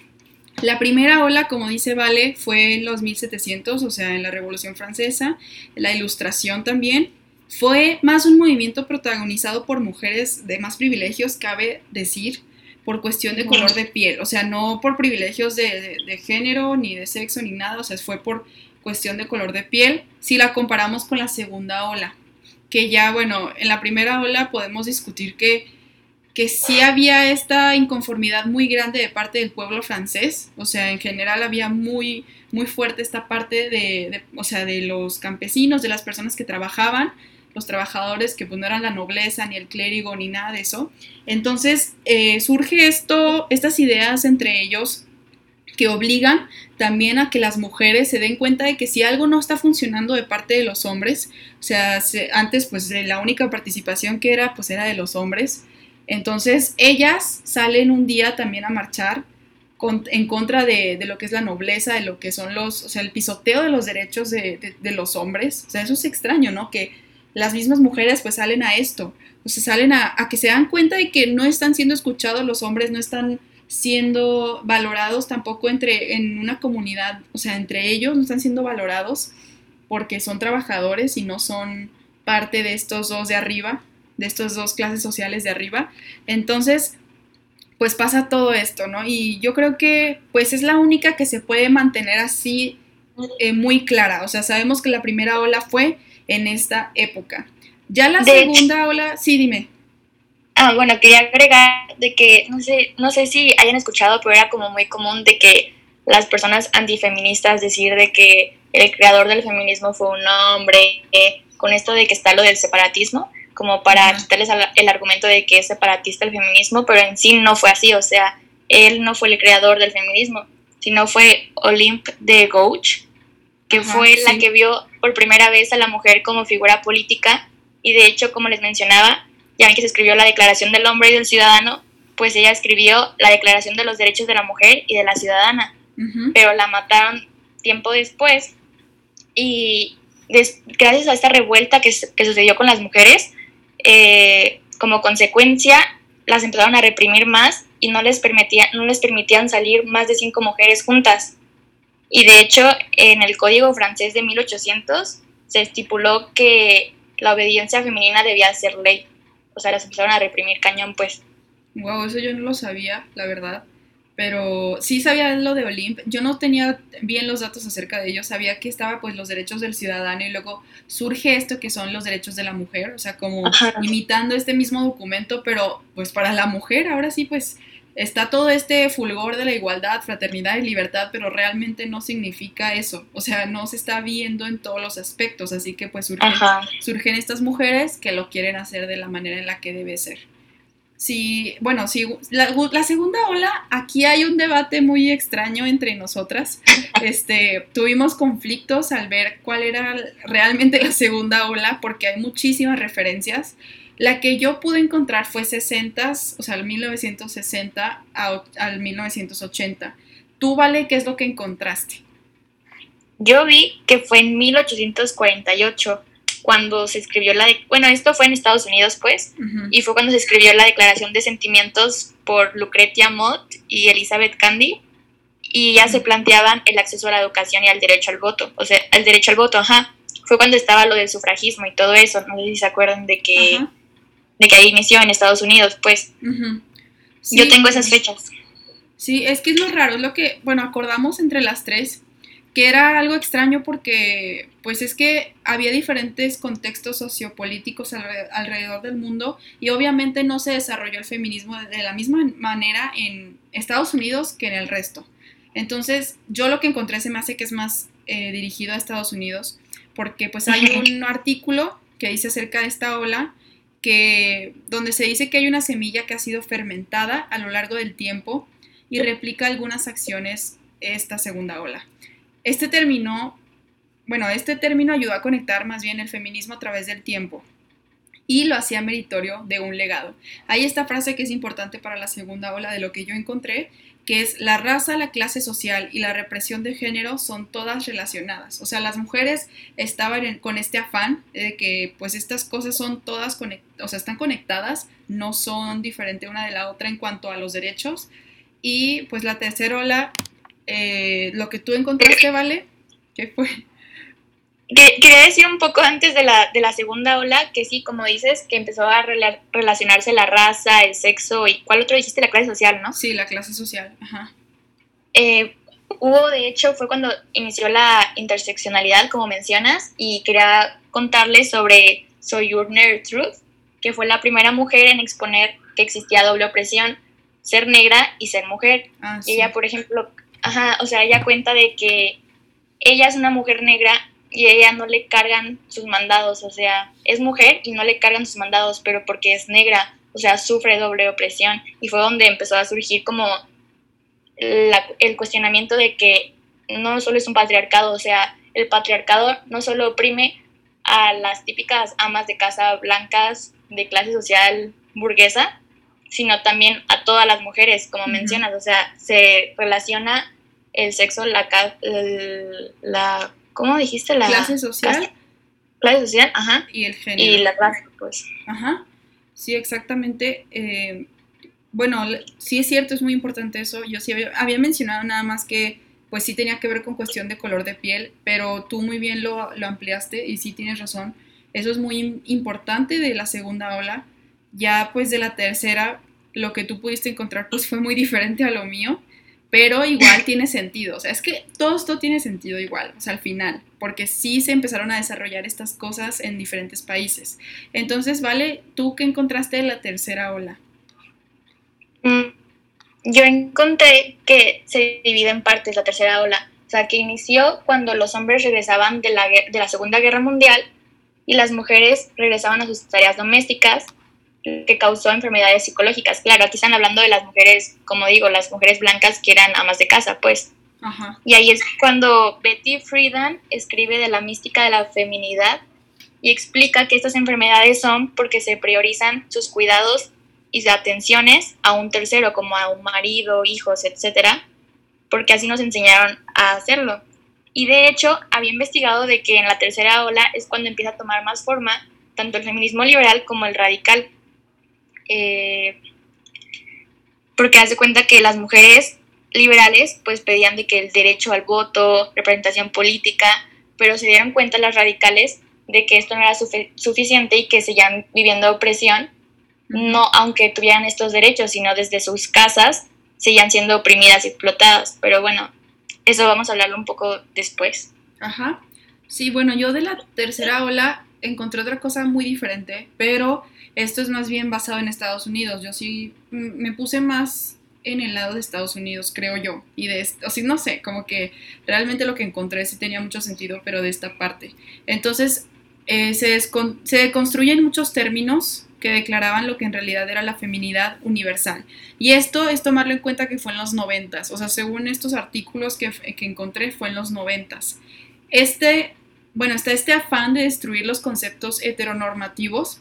la primera ola, como dice Vale, fue en los 1700, o sea, en la Revolución Francesa, la Ilustración también, fue más un movimiento protagonizado por mujeres de más privilegios, cabe decir, por cuestión de color de piel, o sea, no por privilegios de, género, ni de sexo, ni nada, o sea, fue por cuestión de color de piel, si la comparamos con la segunda ola, que ya, bueno, en la primera ola podemos discutir que, que sí había esta inconformidad muy grande de parte del pueblo francés, o sea, en general había muy, muy fuerte esta parte de, o sea, de los campesinos, de las personas que trabajaban, los trabajadores que pues no eran la nobleza, ni el clérigo, ni nada de eso. Entonces eh, surge esto, estas ideas entre ellos que obligan también a que las mujeres se den cuenta de que si algo no está funcionando de parte de los hombres, o sea, antes pues la única participación que era pues era de los hombres, entonces ellas salen un día también a marchar en contra de, lo que es la nobleza, de lo que son los, o sea, el pisoteo de los derechos de, de, los hombres, o sea, eso es extraño, ¿no? Que las mismas mujeres pues salen a esto, o sea, salen a, a que se dan cuenta de que no están siendo escuchados los hombres, no están siendo valorados tampoco entre en una comunidad, o sea, entre ellos no están siendo valorados porque son trabajadores y no son parte de estos dos de arriba, de estas dos clases sociales de arriba. Entonces, pues pasa todo esto, ¿no? Y yo creo que pues es la única que se puede mantener así eh, muy clara. O sea, sabemos que la primera ola fue en esta época. Ya la segunda ola, sí, dime. Ah, bueno, quería agregar de que, no sé, no sé si hayan escuchado, pero era como muy común de que las personas antifeministas decir de que el creador del feminismo fue un hombre, con esto de que está lo del separatismo, como para quitarles el argumento de que es separatista el feminismo, pero en sí no fue así, o sea, él no fue el creador del feminismo, sino fue Olympe de Gouges, que fue la que vio por primera vez a la mujer como figura política. Y de hecho, como les mencionaba, ya ven que se escribió la Declaración del Hombre y del Ciudadano, pues ella escribió la Declaración de los Derechos de la Mujer y de la Ciudadana, pero la mataron tiempo después. Y gracias a esta revuelta que, que sucedió con las mujeres, eh, como consecuencia las empezaron a reprimir más y no les, permitía, no les permitían salir más de cinco mujeres juntas. Y de hecho, en el Código francés de 1800 se estipuló que la obediencia femenina debía ser ley. O sea, las empezaron a reprimir cañón, pues. Wow, eso yo no lo sabía, la verdad pero sí sabía lo de Olimp. Yo no tenía bien los datos acerca de ello. Sabía que estaba pues los derechos del ciudadano y luego surge esto que son los derechos de la mujer, o sea, como imitando este mismo documento, pero pues para la mujer ahora sí pues está todo este fulgor de la igualdad, fraternidad y libertad, pero realmente no significa eso. O sea, no se está viendo en todos los aspectos, así que pues surgen, surgen estas mujeres que lo quieren hacer de la manera en la que debe ser. Sí, bueno, sí, la, segunda ola, aquí hay un debate muy extraño entre nosotras. Este, tuvimos conflictos al ver cuál era realmente la segunda ola, porque hay muchísimas referencias. La que yo pude encontrar fue 60, o sea, el 1960 al 1980. Tú, Vale, ¿qué es lo que encontraste? Yo vi que fue en 1848 cuando se escribió la... De, bueno, esto fue en Estados Unidos, pues, y fue cuando se escribió la Declaración de Sentimientos por Lucretia Mott y Elizabeth Candy, y ya se planteaban el acceso a la educación y al derecho al voto, o sea, el derecho al voto, ajá. Fue cuando estaba lo del sufragismo y todo eso, no sé si se acuerdan de que, de que ahí inició en Estados Unidos, pues. Yo tengo esas fechas. Sí, es que es lo raro, es lo que, bueno, acordamos entre las tres, que era algo extraño porque pues es que había diferentes contextos sociopolíticos alrededor del mundo y obviamente no se desarrolló el feminismo de la misma manera en Estados Unidos que en el resto. Entonces yo lo que encontré se me hace que es más eh, dirigido a Estados Unidos porque pues hay un artículo que dice acerca de esta ola donde se dice que hay una semilla que ha sido fermentada a lo largo del tiempo y replica algunas acciones esta segunda ola. Este término, bueno, este término ayudó a conectar más bien el feminismo a través del tiempo y lo hacía meritorio de un legado. Hay esta frase que es importante para la segunda ola de lo que yo encontré, que es la raza, la clase social y la represión de género son todas relacionadas. O sea, las mujeres estaban con este afán de que pues estas cosas son todas, o sea, están conectadas, no son diferentes una de la otra en cuanto a los derechos. Y pues la tercera ola eh, lo que tú encontraste, ¿vale? ¿Qué fue? Quería decir un poco antes de la, de la segunda ola que sí, como dices, que empezó a relacionarse la raza, el sexo y ¿cuál otro dijiste? La clase social, ¿no? Sí, la clase social, ajá. Eh, hubo, de hecho, fue cuando inició la interseccionalidad, como mencionas, y quería contarles sobre Sojourner Truth, que fue la primera mujer en exponer que existía doble opresión, ser negra y ser mujer. Ah, y ella, por ejemplo, Ajá, o sea, ella cuenta de que ella es una mujer negra y ella no le cargan sus mandados, o sea, es mujer y no le cargan sus mandados, pero porque es negra, o sea, sufre doble opresión. Y fue donde empezó a surgir como el cuestionamiento de que no solo es un patriarcado, o sea, el patriarcado no solo oprime a las típicas amas de casa blancas de clase social burguesa, sino también a todas las mujeres, como mencionas, o sea, se relaciona el sexo, la, la ¿cómo dijiste? La clase social. clase social, ajá. Y el género. Y la raza, pues. Ajá. Sí, exactamente. Eh, bueno, sí es cierto, es muy importante eso. Yo sí había, había, mencionado nada más que pues sí tenía que ver con cuestión de color de piel, pero tú muy bien lo, lo ampliaste y sí tienes razón. Eso es muy importante de la segunda ola. Ya pues de la tercera, lo que tú pudiste encontrar pues fue muy diferente a lo mío pero igual tiene sentido, o sea, es que todo esto tiene sentido igual, o sea, al final, porque sí se empezaron a desarrollar estas cosas en diferentes países. Entonces, Vale, ¿tú qué encontraste de la tercera ola? Mm, yo encontré que se divide en partes la tercera ola, o sea, que inició cuando los hombres regresaban de la, de la Segunda Guerra Mundial y las mujeres regresaban a sus tareas domésticas que causó enfermedades psicológicas. Claro, aquí están hablando de las mujeres, como digo, las mujeres blancas que eran amas de casa, pues. Y ahí es cuando Betty Friedan escribe de la mística de la feminidad y explica que estas enfermedades son porque se priorizan sus cuidados y atenciones a un tercero, como a un marido, hijos, etcétera, porque así nos enseñaron a hacerlo. Y de hecho, había investigado de que en la tercera ola es cuando empieza a tomar más forma tanto el feminismo liberal como el radical, eh, porque hace cuenta que las mujeres liberales pues pedían de que el derecho al voto, representación política, pero se dieron cuenta las radicales de que esto no era suficiente y que seguían viviendo opresión, no aunque tuvieran estos derechos, sino desde sus casas seguían siendo oprimidas y explotadas. Pero bueno, eso vamos a hablarlo un poco después. Ajá. Sí, bueno, yo de la tercera ola encontré otra cosa muy diferente, pero esto es más bien basado en Estados Unidos. Yo sí me puse más en el lado de Estados Unidos, creo yo. Y de, o sea, no sé, como que realmente lo que encontré sí tenía mucho sentido, pero de esta parte. Entonces, eh, se, se construyen muchos términos que declaraban lo que en realidad era la feminidad universal. Y esto es tomarlo en cuenta que fue en los noventas. O sea, según estos artículos que, que encontré, fue en los noventas. Este, bueno, está este afán de destruir los conceptos heteronormativos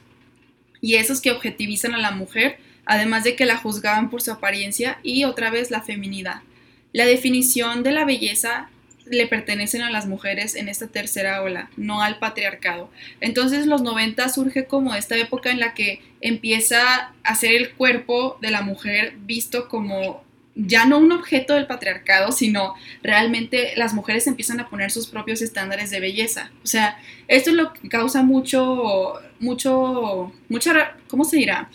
y esos que objetivizan a la mujer, además de que la juzgaban por su apariencia y otra vez la feminidad. La definición de la belleza le pertenecen a las mujeres en esta tercera ola, no al patriarcado. Entonces los 90 surge como esta época en la que empieza a ser el cuerpo de la mujer visto como ya no un objeto del patriarcado, sino realmente las mujeres empiezan a poner sus propios estándares de belleza. O sea, esto es lo que causa mucho, mucho, mucha, ¿cómo se dirá?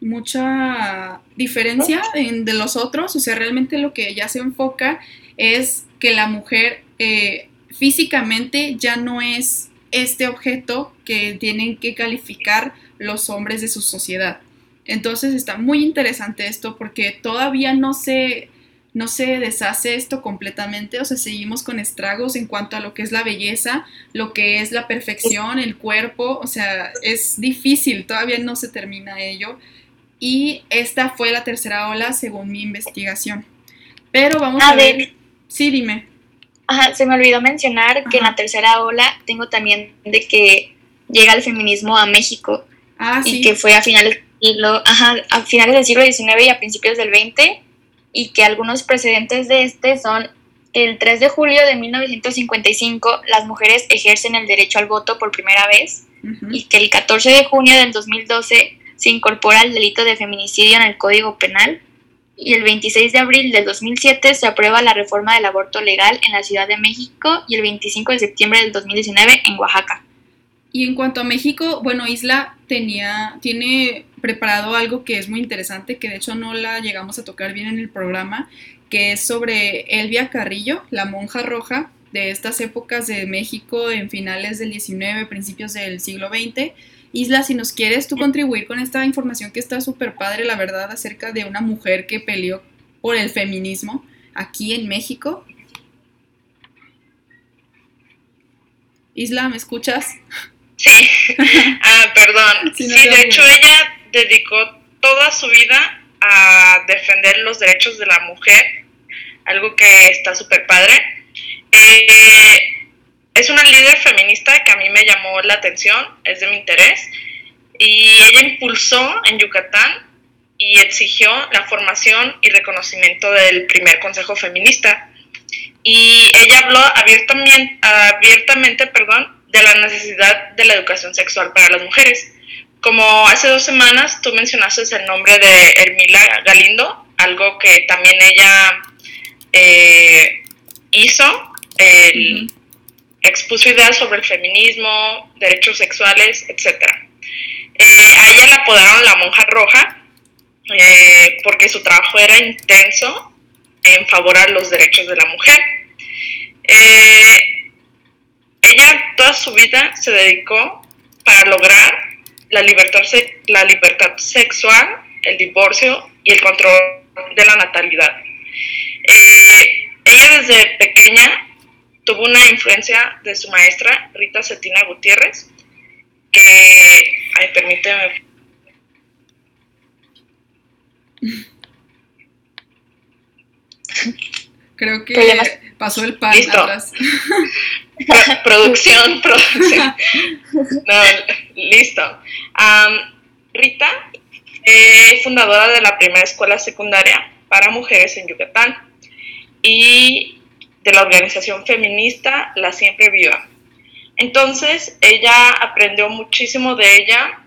Mucha diferencia de los otros. O sea, realmente lo que ya se enfoca es que la mujer eh, físicamente ya no es este objeto que tienen que calificar los hombres de su sociedad. Entonces está muy interesante esto porque todavía no se, no se deshace esto completamente, o sea, seguimos con estragos en cuanto a lo que es la belleza, lo que es la perfección, el cuerpo, o sea, es difícil, todavía no se termina ello. Y esta fue la tercera ola según mi investigación. Pero vamos a, ver. Sí, dime. Ajá, se me olvidó mencionar que en la tercera ola tengo también de que llega el feminismo a México. Ah, y que fue a finales ajá, a finales del siglo XIX y a principios del XX, y que algunos precedentes de este son el 3 de julio de 1955 las mujeres ejercen el derecho al voto por primera vez y que el 14 de junio del 2012 se incorpora el delito de feminicidio en el Código Penal y el 26 de abril del 2007 se aprueba la reforma del aborto legal en la Ciudad de México y el 25 de septiembre del 2019 en Oaxaca. Y en cuanto a México, bueno, Isla tenía, tiene preparado algo que es muy interesante, que de hecho no la llegamos a tocar bien en el programa, que es sobre Elvia Carrillo, la monja roja de estas épocas de México en finales del 19, principios del siglo XX. Isla, si nos quieres tú contribuir con esta información que está súper padre, la verdad, acerca de una mujer que peleó por el feminismo aquí en México. Isla, ¿me escuchas? Sí, ah, perdón. Sí, de hecho ella dedicó toda su vida a defender los derechos de la mujer, algo que está súper padre. Eh, es una líder feminista que a mí me llamó la atención, es de mi interés, y ella impulsó en Yucatán y exigió la formación y reconocimiento del primer consejo feminista. Y ella habló abiertamente, abiertamente perdón, de la necesidad de la educación sexual para las mujeres. Como hace dos semanas tú mencionaste el nombre de Hermila Galindo, algo que también ella eh, hizo, expuso ideas sobre el feminismo, derechos sexuales, etc. Eh, a ella la apodaron la monja roja eh, porque su trabajo era intenso en favor a los derechos de la mujer. Ella toda su vida se dedicó para lograr la libertad, la libertad sexual, el divorcio y el control de la natalidad. Eh, ella desde pequeña tuvo una influencia de su maestra, Rita Cetina Gutiérrez, que, ay, permíteme. Creo que pasó el pan Listo. producción, producción. No, listo. Rita es fundadora de la primera escuela secundaria para mujeres en Yucatán y de la organización feminista La Siempre Viva. Entonces, ella aprendió muchísimo de ella,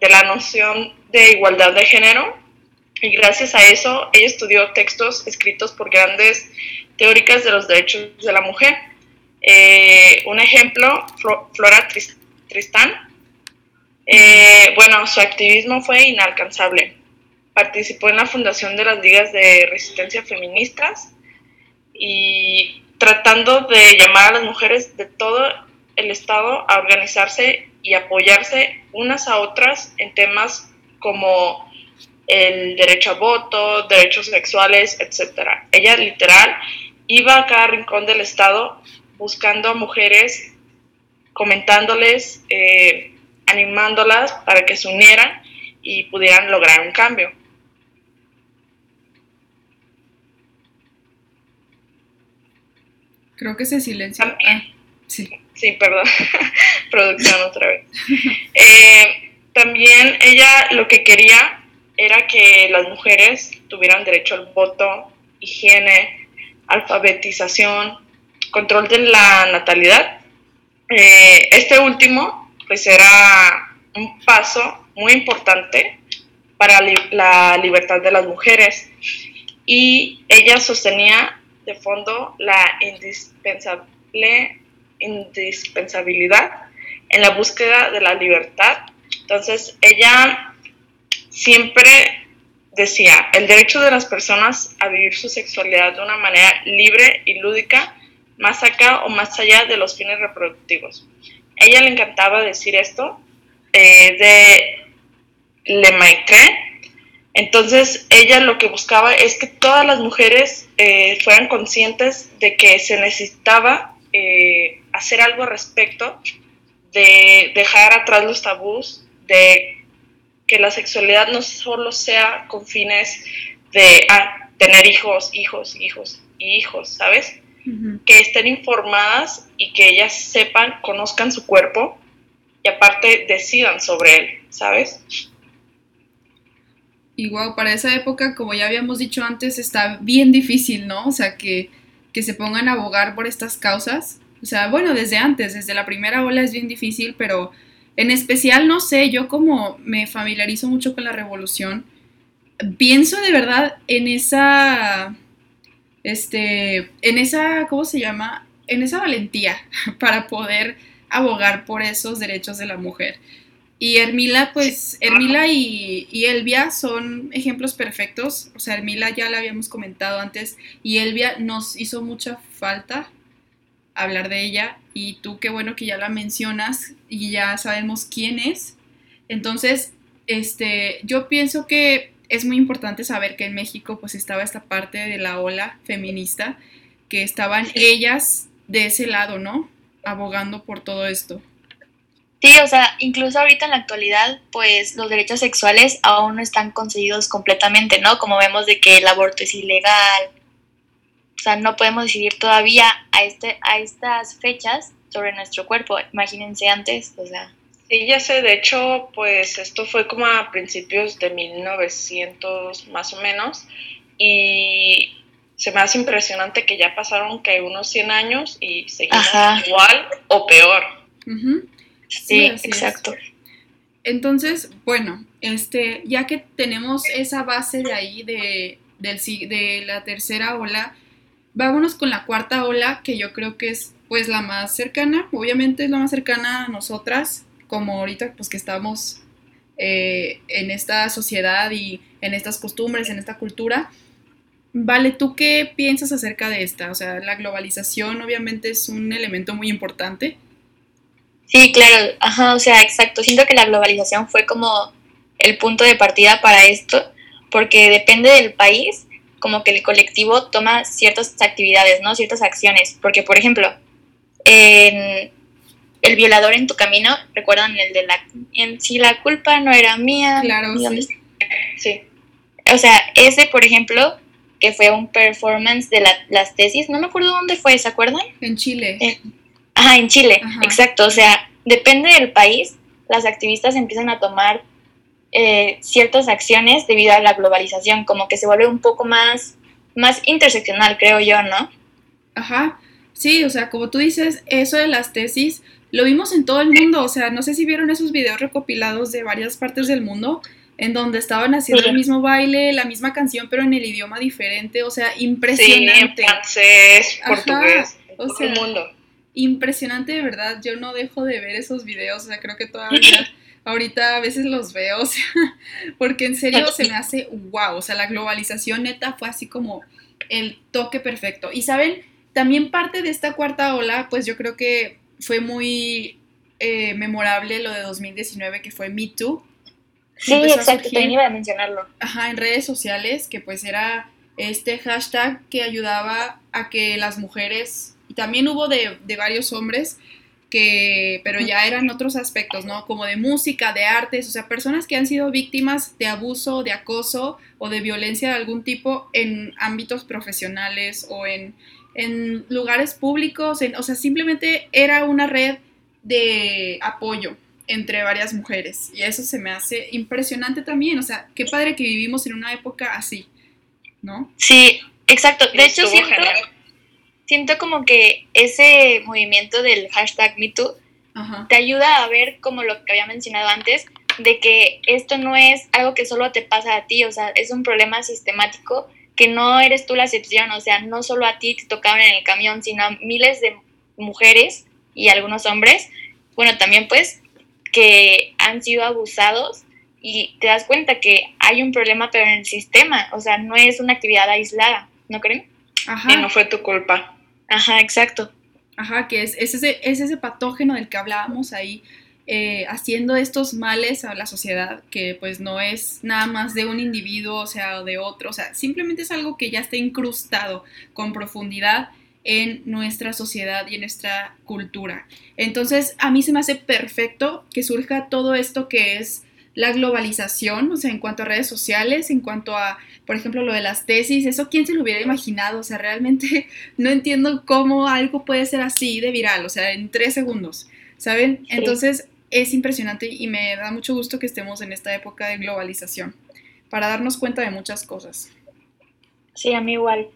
de la noción de igualdad de género, y gracias a eso ella estudió textos escritos por grandes teóricas de los derechos de la mujer. Eh, un ejemplo, Flora Tristán. Eh, bueno, su activismo fue inalcanzable. Participó en la fundación de las ligas de resistencia feministas y tratando de llamar a las mujeres de todo el Estado a organizarse y apoyarse unas a otras en temas como el derecho a voto, derechos sexuales, etc. Ella literal iba a cada rincón del Estado buscando a mujeres, comentándoles, eh, animándolas para que se unieran y pudieran lograr un cambio. Creo que se silenció. Ah, sí. sí, perdón. Producción otra vez. Eh, también ella lo que quería era que las mujeres tuvieran derecho al voto, higiene, alfabetización, control de la natalidad. Eh, este último, pues era un paso muy importante para la libertad de las mujeres y ella sostenía de fondo la indispensable indispensabilidad en la búsqueda de la libertad. Entonces, ella siempre decía, el derecho de las personas a vivir su sexualidad de una manera libre y lúdica, más acá o más allá de los fines reproductivos. Ella le encantaba decir esto eh, de Le Maitre. Entonces, ella lo que buscaba es que todas las mujeres eh, fueran conscientes de que se necesitaba eh, hacer algo al respecto, de dejar atrás los tabús, de que la sexualidad no solo sea con fines de ah, tener hijos, hijos, hijos y hijos, ¿sabes? Que estén informadas y que ellas sepan, conozcan su cuerpo y aparte decidan sobre él, ¿sabes? Y para esa época, como ya habíamos dicho antes, está bien difícil, ¿no? O sea, que, que se pongan a abogar por estas causas. O sea, bueno, desde antes, desde la primera ola es bien difícil, pero en especial, no sé, yo como me familiarizo mucho con la revolución, pienso de verdad en esa, este, en esa, ¿cómo se llama? En esa valentía para poder abogar por esos derechos de la mujer. Y Hermila, pues, Hermila y, y, Elvia son ejemplos perfectos. O sea, Hermila ya la habíamos comentado antes y Elvia nos hizo mucha falta hablar de ella y tú qué bueno que ya la mencionas y ya sabemos quién es. Entonces, este, yo pienso que es muy importante saber que en México pues estaba esta parte de la ola feminista, que estaban ellas de ese lado, ¿no? Abogando por todo esto. Sí, o sea, incluso ahorita en la actualidad, pues los derechos sexuales aún no están conseguidos completamente, ¿no? Como vemos de que el aborto es ilegal, o sea, no podemos decidir todavía a, este, a estas fechas sobre nuestro cuerpo. Imagínense antes, o sea. Sí, ya sé, de hecho, pues esto fue como a principios de 1900 más o menos y se me hace impresionante que ya pasaron que unos 100 años y seguimos igual o peor. Sí, exacto. Entonces, bueno, este, ya que tenemos esa base de ahí de, del, de la tercera ola, vámonos con la cuarta ola, que yo creo que es pues la más cercana, obviamente es la más cercana a nosotras, como ahorita pues que estamos eh, en esta sociedad y en estas costumbres, en esta cultura. Vale, ¿tú qué piensas acerca de esta? O sea, la globalización obviamente es un elemento muy importante. Sí, claro, ajá, o sea, exacto. Siento que la globalización fue como el punto de partida para esto, porque depende del país, como que el colectivo toma ciertas actividades, ¿no? Ciertas acciones. Porque, por ejemplo, en El violador en tu camino, recuerdan el de la... En si la culpa no era mía. Claro, sí. sí. O sea, ese, por ejemplo, que fue un performance de las tesis, no me acuerdo dónde fue, ¿se acuerdan? En Chile. Eh, ajá, en Chile, exacto. O sea, depende del país, las activistas empiezan a tomar eh, ciertas acciones debido a la globalización, como que se vuelve un poco más, más interseccional, creo yo, ¿no? Ajá, sí, o sea, como tú dices, eso de las tesis lo vimos en todo el mundo, o sea, no sé si vieron esos videos recopilados de varias partes del mundo en donde estaban haciendo el mismo baile, la misma canción, pero en el idioma diferente, o sea, impresionante. Sí, en francés, portugués, o todo el mundo. Impresionante, de verdad, yo no dejo de ver esos videos, o sea, creo que todavía ahorita a veces los veo, o sea, porque en serio se me hace wow, o sea, la globalización neta fue así como el toque perfecto. Y saben, también parte de esta cuarta ola, pues yo creo que fue muy eh, memorable lo de 2019 que fue Me Too. Sí, exacto, también iba a mencionarlo. Ajá, en redes sociales, que pues era este hashtag que ayudaba a que las mujeres, y también hubo de, de varios hombres, que, pero ya eran otros aspectos, ¿no? Como de música, de artes, o sea, personas que han sido víctimas de abuso, de acoso o de violencia de algún tipo en ámbitos profesionales o en, en lugares públicos, o sea, simplemente era una red de apoyo entre varias mujeres. Y eso se me hace impresionante también, o sea, qué padre que vivimos en una época así, ¿no? Sí, exacto, de hecho siento siento como que ese movimiento del hashtag MeToo te ayuda a ver como lo que había mencionado antes, de que esto no es algo que solo te pasa a ti, o sea, es un problema sistemático que no eres tú la excepción, o sea, no solo a ti te tocaban en el camión, sino a miles de mujeres y algunos hombres, bueno, también pues, que han sido abusados y te das cuenta que hay un problema pero en el sistema, o sea, no es una actividad aislada, ¿no creen? Ajá. Y no fue tu culpa. Ajá, exacto. Ajá, que es, ese, es ese patógeno del que hablábamos ahí, eh, haciendo estos males a la sociedad, que pues no es nada más de un individuo, o sea, de otro, o sea, simplemente es algo que ya está incrustado con profundidad en nuestra sociedad y en nuestra cultura. Entonces, a mí se me hace perfecto que surja todo esto que es la globalización, o sea, en cuanto a redes sociales, en cuanto a por ejemplo, lo de las tesis, eso quién se lo hubiera imaginado, o sea, realmente no entiendo cómo algo puede ser así de viral, o sea, en tres segundos, ¿saben? Entonces es impresionante y me da mucho gusto que estemos en esta época de globalización, para darnos cuenta de muchas cosas. Sí, a mí igual.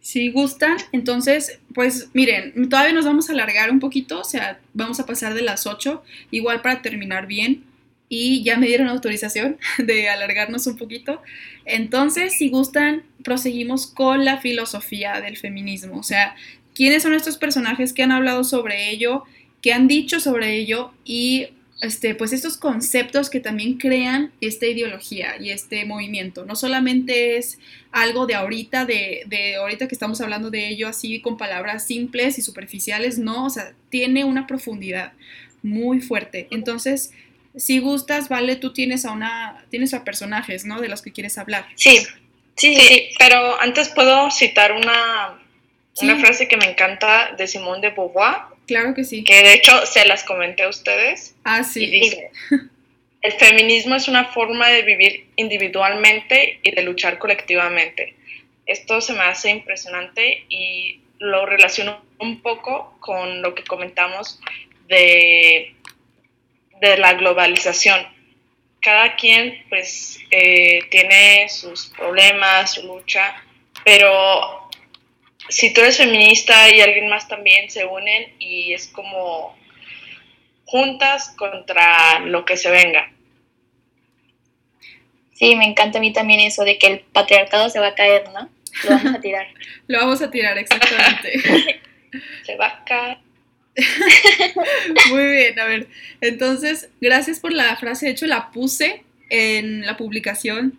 Si gustan, entonces, pues miren, todavía nos vamos a alargar un poquito, o sea, vamos a pasar de las 8, igual para terminar bien y ya me dieron autorización de alargarnos un poquito. Entonces, si gustan, proseguimos con la filosofía del feminismo. O sea, quiénes son estos personajes que han hablado sobre ello, que han dicho sobre ello y este, pues estos conceptos que también crean esta ideología y este movimiento. No solamente es algo de ahorita, de, de, ahorita que estamos hablando de ello así con palabras simples y superficiales, no, o sea, tiene una profundidad muy fuerte. Entonces, si gustas, vale, tú tienes a una, tienes a personajes, ¿no? De los que quieres hablar. Sí, sí, sí. Pero antes puedo citar una, una frase que me encanta de Simone de Beauvoir. Claro que sí. Que de hecho se las comenté a ustedes. Ah, sí. Y dice, el feminismo es una forma de vivir individualmente y de luchar colectivamente. Esto se me hace impresionante y lo relaciono un poco con lo que comentamos de de la globalización. Cada quien pues eh, tiene sus problemas, su lucha, pero si tú eres feminista y alguien más también se unen y es como juntas contra lo que se venga. Sí, me encanta a mí también eso de que el patriarcado se va a caer, ¿no? Lo vamos a tirar. Lo vamos a tirar, exactamente. se va a caer. Muy bien, a ver. Entonces, gracias por la frase. De hecho, la puse en la publicación.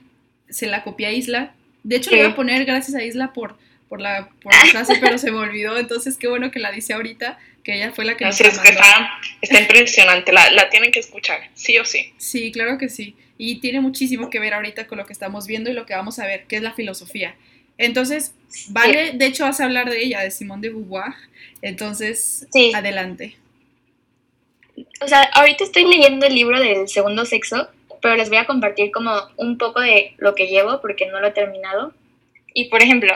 Se la copié a Isla. De hecho, le iba a poner gracias a Isla por, por, la, por la frase, pero se me olvidó. Entonces, qué bueno que la dice ahorita, que ella fue la que nos es que está, está impresionante. La, la tienen que escuchar, sí o sí. Sí, claro que sí. Y tiene muchísimo que ver ahorita con lo que estamos viendo y lo que vamos a ver, que es la filosofía. Entonces, vale, de hecho vas a hablar de ella, de Simone de Beauvoir. Entonces, adelante. O sea, ahorita estoy leyendo el libro del segundo sexo, pero les voy a compartir como un poco de lo que llevo porque no lo he terminado. Y por ejemplo,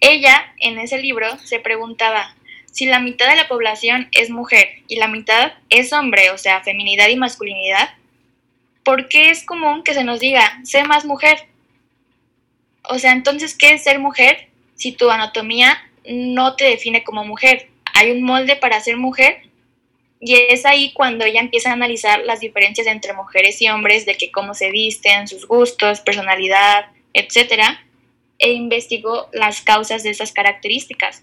ella en ese libro se preguntaba si la mitad de la población es mujer y la mitad es hombre, o sea, feminidad y masculinidad, ¿por qué es común que se nos diga, sé más mujer? O sea, entonces, ¿qué es ser mujer si tu anatomía no te define como mujer? Hay un molde para ser mujer y es ahí cuando ella empieza a analizar las diferencias entre mujeres y hombres, de que cómo se visten, sus gustos, personalidad, etcétera, e investigó las causas de esas características.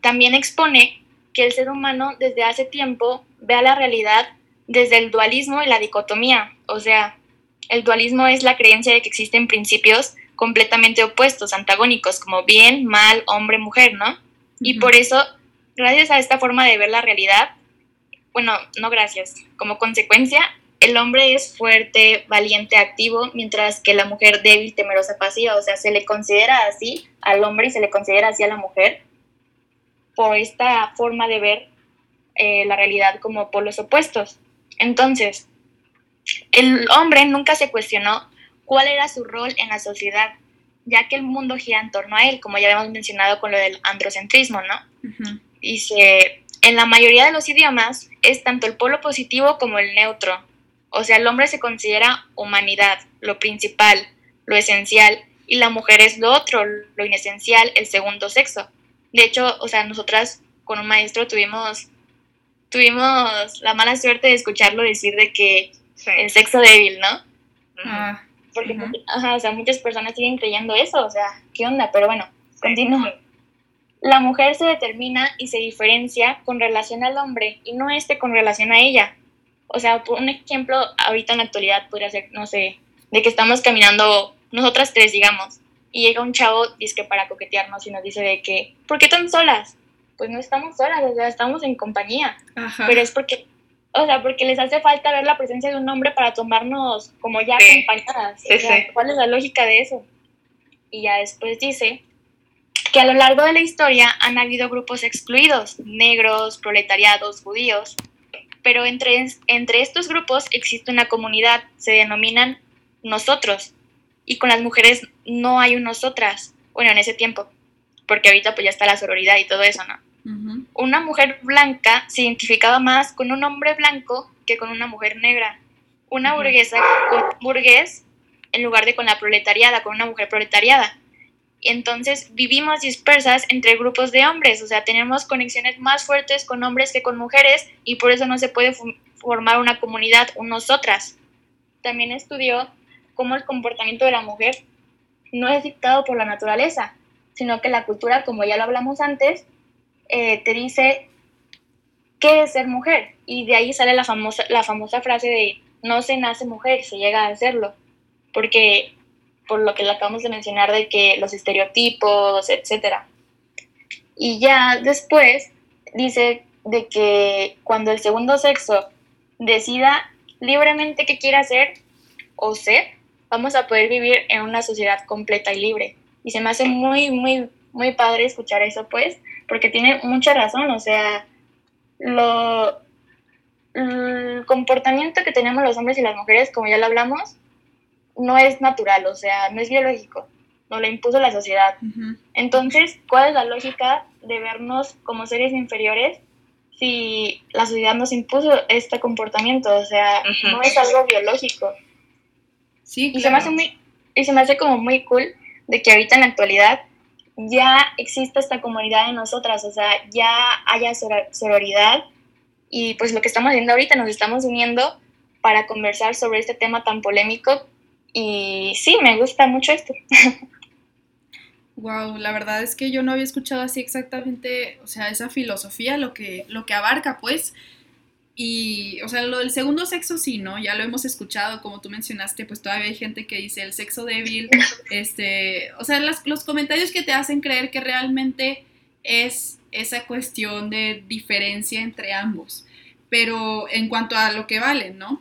También expone que el ser humano desde hace tiempo ve a la realidad desde el dualismo y la dicotomía, o sea, el dualismo es la creencia de que existen principios completamente opuestos, antagónicos, como bien, mal, hombre, mujer, ¿no? Y por eso, gracias a esta forma de ver la realidad, bueno, no gracias, como consecuencia, el hombre es fuerte, valiente, activo, mientras que la mujer débil, temerosa, pasiva, o sea, se le considera así al hombre y se le considera así a la mujer por esta forma de ver eh, la realidad como polos opuestos. Entonces, el hombre nunca se cuestionó cuál era su rol en la sociedad, ya que el mundo gira en torno a él, como ya habíamos mencionado con lo del androcentrismo, ¿no? Dice, en la mayoría de los idiomas es tanto el polo positivo como el neutro. O sea, el hombre se considera humanidad, lo principal, lo esencial, y la mujer es lo otro, lo inesencial, el segundo sexo. De hecho, o sea, nosotras con un maestro tuvimos tuvimos la mala suerte de escucharlo decir de que el sexo débil, ¿no? Ah, Porque, o sea, muchas personas siguen creyendo eso, o sea, ¿qué onda? Pero bueno, continúo. La mujer se determina y se diferencia con relación al hombre y no este con relación a ella. O sea, por un ejemplo, ahorita en la actualidad podría ser, no sé, de que estamos caminando nosotras tres, digamos, y llega un chavo, dice que para coquetearnos y nos dice de que, ¿por qué tan solas? pues no estamos solas, o sea, estamos en compañía. Pero es porque, o sea, porque les hace falta ver la presencia de un hombre para tomarnos como ya acompañadas. ¿Cuál es la lógica de eso? Y ya después dice que a lo largo de la historia han habido grupos excluidos, negros, proletariados, judíos, pero entre, entre estos grupos existe una comunidad, se denominan nosotros, y con las mujeres no hay un nosotras, bueno, en ese tiempo, porque ahorita pues ya está la sororidad y todo eso, ¿no? Una mujer blanca se identificaba más con un hombre blanco que con una mujer negra. Una burguesa con burgués en lugar de con la proletariada, con una mujer proletariada. Entonces vivimos dispersas entre grupos de hombres, o sea, tenemos conexiones más fuertes con hombres que con mujeres y por eso no se puede formar una comunidad, un nosotras. También estudió cómo el comportamiento de la mujer no es dictado por la naturaleza, sino que la cultura, como ya lo hablamos antes, eh, te dice qué es ser mujer. Y de ahí sale la famosa, la famosa frase de no se nace mujer, se llega a hacerlo. Porque, por lo que le acabamos de mencionar, de que los estereotipos, etc. Y ya después dice de que cuando el segundo sexo decida libremente qué quiere hacer o ser, vamos a poder vivir en una sociedad completa y libre. Y se me hace muy, muy, muy padre escuchar eso, pues, porque tiene mucha razón, o sea, lo, el comportamiento que tenemos los hombres y las mujeres, como ya lo hablamos, no es natural, o sea, no es biológico, nos lo impuso la sociedad. Entonces, ¿cuál es la lógica de vernos como seres inferiores si la sociedad nos impuso este comportamiento? O sea, no es algo biológico. Sí, y, se me hace muy, y se me hace como muy cool de que ahorita en la actualidad ya exista esta comunidad de nosotras, o sea, ya haya sororidad y pues lo que estamos haciendo ahorita, nos estamos uniendo para conversar sobre este tema tan polémico y sí, me gusta mucho esto. Wow, la verdad es que yo no había escuchado así exactamente, o sea, esa filosofía, lo que, lo que abarca, pues. Y, o sea, lo del segundo sexo sí, ¿no? Ya lo hemos escuchado, como tú mencionaste, pues todavía hay gente que dice el sexo débil, este, o sea, los comentarios que te hacen creer que realmente es esa cuestión de diferencia entre ambos, pero en cuanto a lo que valen, ¿no?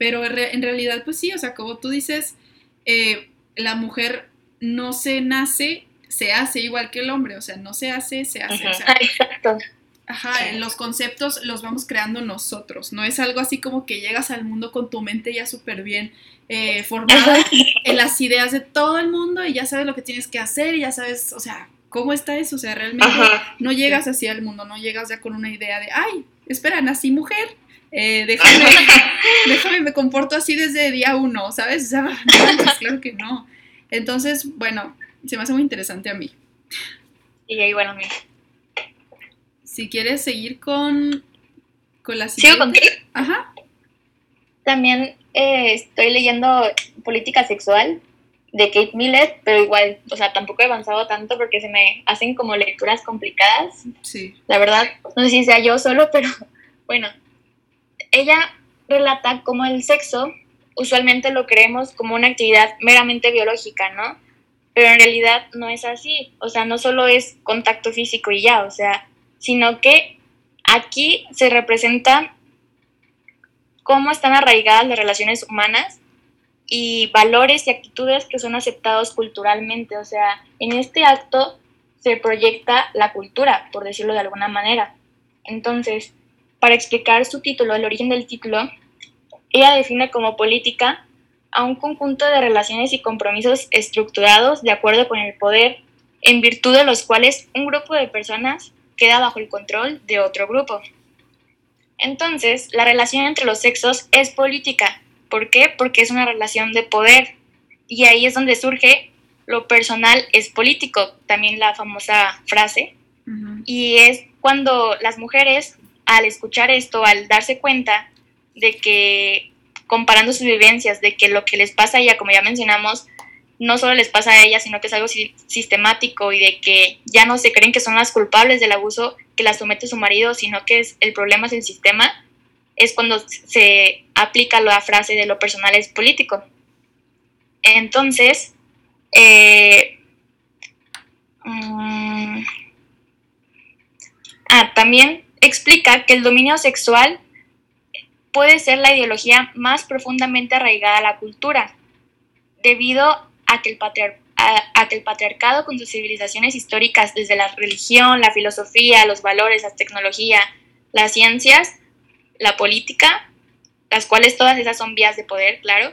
Pero en realidad, pues sí, o sea, como tú dices, eh, la mujer no se nace se hace igual que el hombre, o sea, no se hace, se hace. Exacto. Ajá, los conceptos los vamos creando nosotros, no es algo así como que llegas al mundo con tu mente ya súper bien eh, formada en las ideas de todo el mundo y ya sabes lo que tienes que hacer y ya sabes, o sea, ¿cómo está eso? O sea, realmente no llegas así al mundo, no llegas ya con una idea de, ay, espera, nací mujer, eh, déjame, déjame, me comporto así desde día uno, ¿sabes? O sea, no, claro que no. Entonces, bueno, se me hace muy interesante a mí. Y ahí, bueno, a mí. Si quieres seguir con, con la siguiente. ¿Sigo contigo? Ajá. También eh, estoy leyendo Política Sexual de Kate Millett, pero igual, o sea, tampoco he avanzado tanto porque se me hacen como lecturas complicadas. Sí. La verdad, no sé si sea yo solo, pero bueno. Ella relata cómo el sexo usualmente lo creemos como una actividad meramente biológica, ¿no? pero en realidad no es así, o sea, no solo es contacto físico y ya, o sea, sino que aquí se representa cómo están arraigadas las relaciones humanas y valores y actitudes que son aceptados culturalmente, o sea, en este acto se proyecta la cultura, por decirlo de alguna manera. Entonces, para explicar su título, el origen del título, ella define como política a un conjunto de relaciones y compromisos estructurados de acuerdo con el poder, en virtud de los cuales un grupo de personas queda bajo el control de otro grupo. Entonces, la relación entre los sexos es política. ¿Por qué? Porque es una relación de poder. Y ahí es donde surge lo personal es político, también la famosa frase. Y es cuando las mujeres, al escuchar esto, al darse cuenta de que comparando sus vivencias, de que lo que les pasa a ella, como ya mencionamos, no solo les pasa a ella, sino que es algo sistemático y de que ya no se creen que son las culpables del abuso que las somete su marido, sino que es, el problema es el sistema, es cuando se aplica la frase de lo personal es político. Entonces, eh, mm, ah, también explica que el dominio sexual puede ser la ideología más profundamente arraigada a la cultura, debido a que el, que el patriarcado con sus civilizaciones históricas, desde la religión, la filosofía, los valores, la tecnología, las ciencias, la política, las cuales todas esas son vías de poder, claro,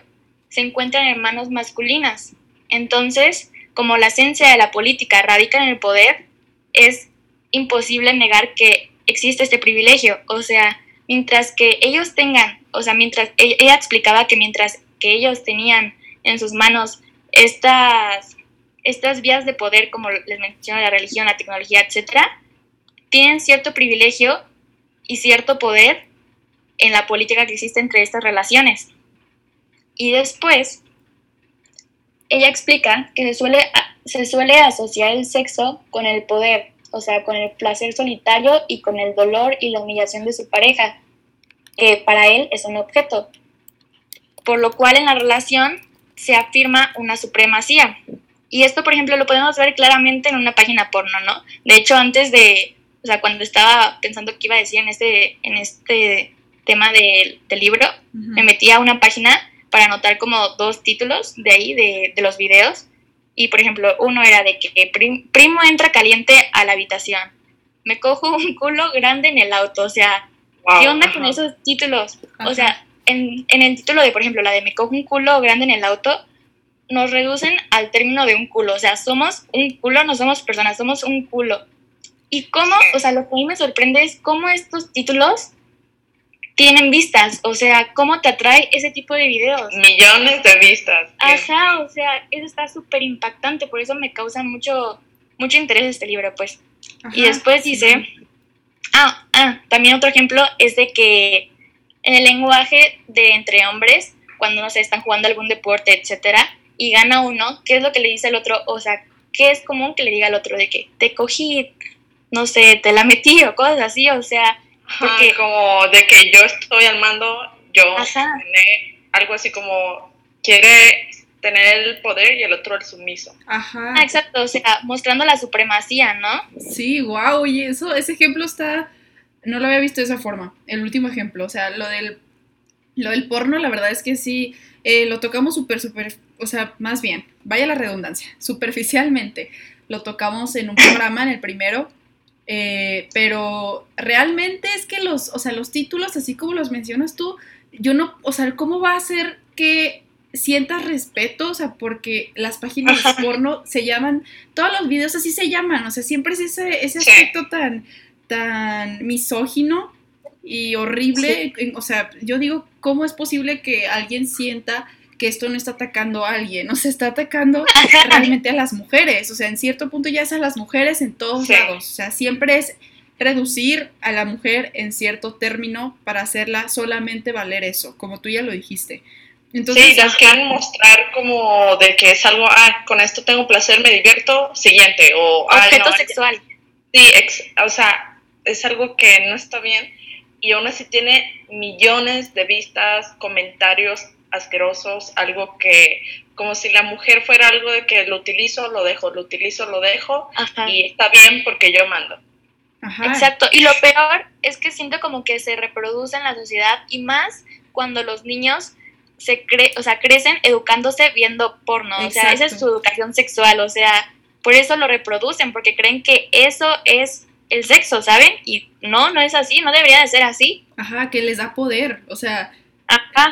se encuentran en manos masculinas. Entonces, como la esencia de la política radica en el poder, es imposible negar que existe este privilegio. O sea, mientras que ellos tengan, o sea, mientras e-, ella explicaba que mientras que ellos tenían en sus manos estas, estas vías de poder, como les menciono, la religión, la tecnología, etcétera, tienen cierto privilegio y cierto poder en la política que existe entre estas relaciones. Y después, ella explica que se suele, se suele asociar el sexo con el poder, o sea, con el placer solitario y con el dolor y la humillación de su pareja, que para él es un objeto. Por lo cual en la relación se afirma una supremacía. Y esto, por ejemplo, lo podemos ver claramente en una página porno, ¿no? De hecho, antes de, o sea, cuando estaba pensando qué iba a decir en este, en este tema del, libro, me metí a una página para anotar como dos títulos de ahí, de, de los videos, y por ejemplo, uno era de que primo entra caliente a la habitación. Me cojo un culo grande en el auto. O sea, ¿qué onda con esos títulos? O sea, en, en, el título de, por ejemplo, la de me cojo un culo grande en el auto, nos reducen al término de un culo. O sea, somos un culo, no somos personas, somos un culo. Y cómo, o sea, lo que a mí me sorprende es cómo estos títulos tienen vistas, o sea, ¿cómo te atrae ese tipo de videos? Millones de vistas. Ajá, o sea, eso está súper impactante, por eso me causa mucho, mucho interés este libro, pues. y después dice, ah, Ah, también otro ejemplo es de que en el lenguaje de entre hombres, cuando no sé, están jugando algún deporte, etcétera, y gana uno, ¿qué es lo que le dice el otro? O sea, ¿qué es común que le diga al otro de que te cogí, no sé, te la metí o cosas así? O sea, porque como de que yo estoy al mando, yo algo así como quiere tener el poder y el otro el sumiso. Ajá. Ah, exacto, o sea, mostrando la supremacía, ¿no? Sí, wow, y eso, ese ejemplo está, no lo había visto de esa forma, el último ejemplo, o sea, lo del, lo del porno, la verdad es que sí, eh, lo tocamos súper, súper, o sea, más bien, vaya la redundancia, superficialmente, lo tocamos en un programa, en el primero, eh, pero realmente es que los, o sea, los títulos, así como los mencionas tú, yo no, o sea, ¿cómo va a ser que sientas respeto, o sea, porque las páginas de porno se llaman, todos los videos así se llaman, o sea, siempre es ese, ese aspecto tan, tan misógino y horrible, o sea, yo digo, ¿cómo es posible que alguien sienta que esto no está atacando a alguien, o sea, está atacando realmente a las mujeres, o sea, en cierto punto ya es a las mujeres en todos lados, o sea, siempre es reducir a la mujer en cierto término para hacerla solamente valer eso, como tú ya lo dijiste. Entonces, sí, las quieren mostrar como de que es algo, ah, con esto tengo placer, me divierto, siguiente, o... Objeto sexual. Sí, o sea, es algo que no está bien y aún así tiene millones de vistas, comentarios asquerosos, algo que como si la mujer fuera algo de que lo utilizo, lo dejo, lo utilizo, lo dejo y está bien porque yo mando. Exacto, y lo peor es que siento como que se reproduce en la sociedad y más cuando los niños se cre o sea, crecen educándose viendo porno, o sea, esa es su educación sexual, o sea, por eso lo reproducen, porque creen que eso es el sexo, ¿saben? Y no, no es así, no debería de ser así. Ajá, que les da poder, o sea,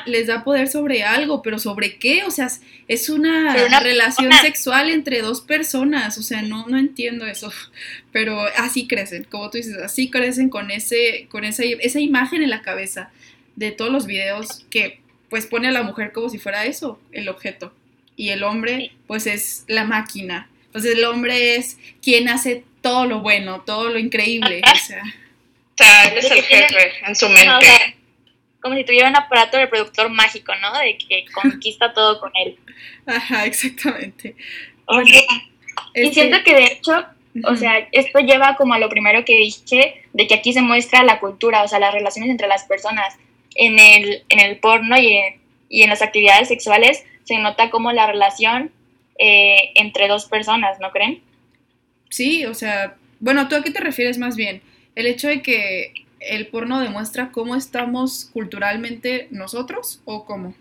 les da poder sobre algo, pero ¿sobre qué? O sea, es una, relación sexual entre dos personas, o sea, no, no entiendo eso, pero así crecen, como tú dices, así crecen con, ese, con esa, esa imagen en la cabeza de todos los videos que pues pone a la mujer como si fuera eso, el objeto. Y el hombre, pues es la máquina. Entonces el hombre es quien hace todo lo bueno, todo lo increíble. o sea, él es el jefe en su mente. Como si tuviera un aparato reproductor mágico, ¿no? De que conquista todo con él. Ajá, exactamente. y siento que de hecho, o sea, esto lleva como a lo primero que dije, de que aquí se muestra la cultura, o sea, las relaciones entre las personas en el, en el porno y en, y en las actividades sexuales se nota como la relación eh, entre dos personas, ¿no creen? Sí, o sea, bueno, ¿tú a qué te refieres más bien? El hecho de que el porno demuestra cómo estamos culturalmente nosotros o cómo?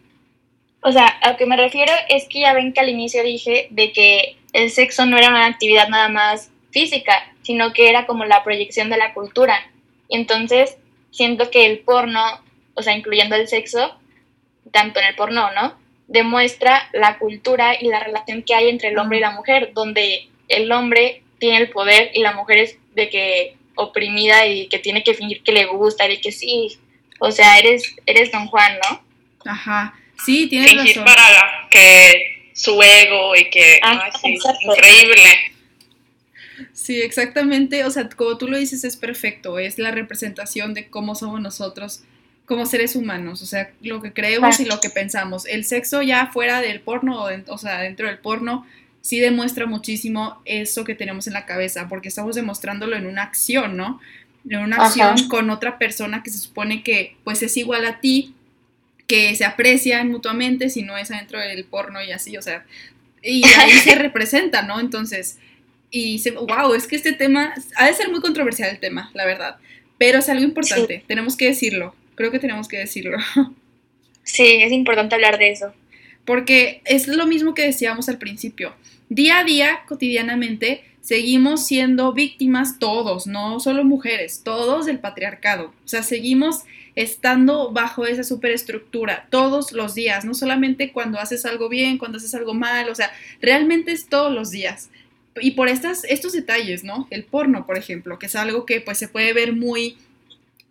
O sea, a lo que me refiero es que ya ven que al inicio dije de que el sexo no era una actividad nada más física, sino que era como la proyección de la cultura. Y entonces siento que el porno o sea, incluyendo el sexo, tanto en el porno, ¿no? Demuestra la cultura y la relación que hay entre el hombre y la mujer, donde el hombre tiene el poder y la mujer es de que oprimida y que tiene que fingir que le gusta y que sí, o sea, eres, eres don Juan, ¿no? Ajá, sí, tienes fingir razón. para que su ego y que, ah, sí, increíble. Sí, exactamente, o sea, como tú lo dices es perfecto, es la representación de cómo somos nosotros como seres humanos, o sea, lo que creemos y lo que pensamos. El sexo ya fuera del porno, o sea, dentro del porno, sí demuestra muchísimo eso que tenemos en la cabeza, porque estamos demostrándolo en una acción, ¿no? En una acción con otra persona que se supone que pues es igual a ti, que se aprecian mutuamente, si no es adentro del porno y así, o sea, y ahí se representa, ¿no? Entonces, y se, wow, es que este tema, ha de ser muy controversial el tema, la verdad, pero es algo importante, tenemos que decirlo, Creo que tenemos que decirlo. Sí, es importante hablar de eso. Porque es lo mismo que decíamos al principio. Día a día, cotidianamente, seguimos siendo víctimas todos, no solo mujeres, todos del patriarcado. O sea, seguimos estando bajo esa superestructura todos los días, no solamente cuando haces algo bien, cuando haces algo mal, o sea, realmente es todos los días. Y por estas, estos detalles, ¿no? El porno, por ejemplo, que es algo que pues se puede ver muy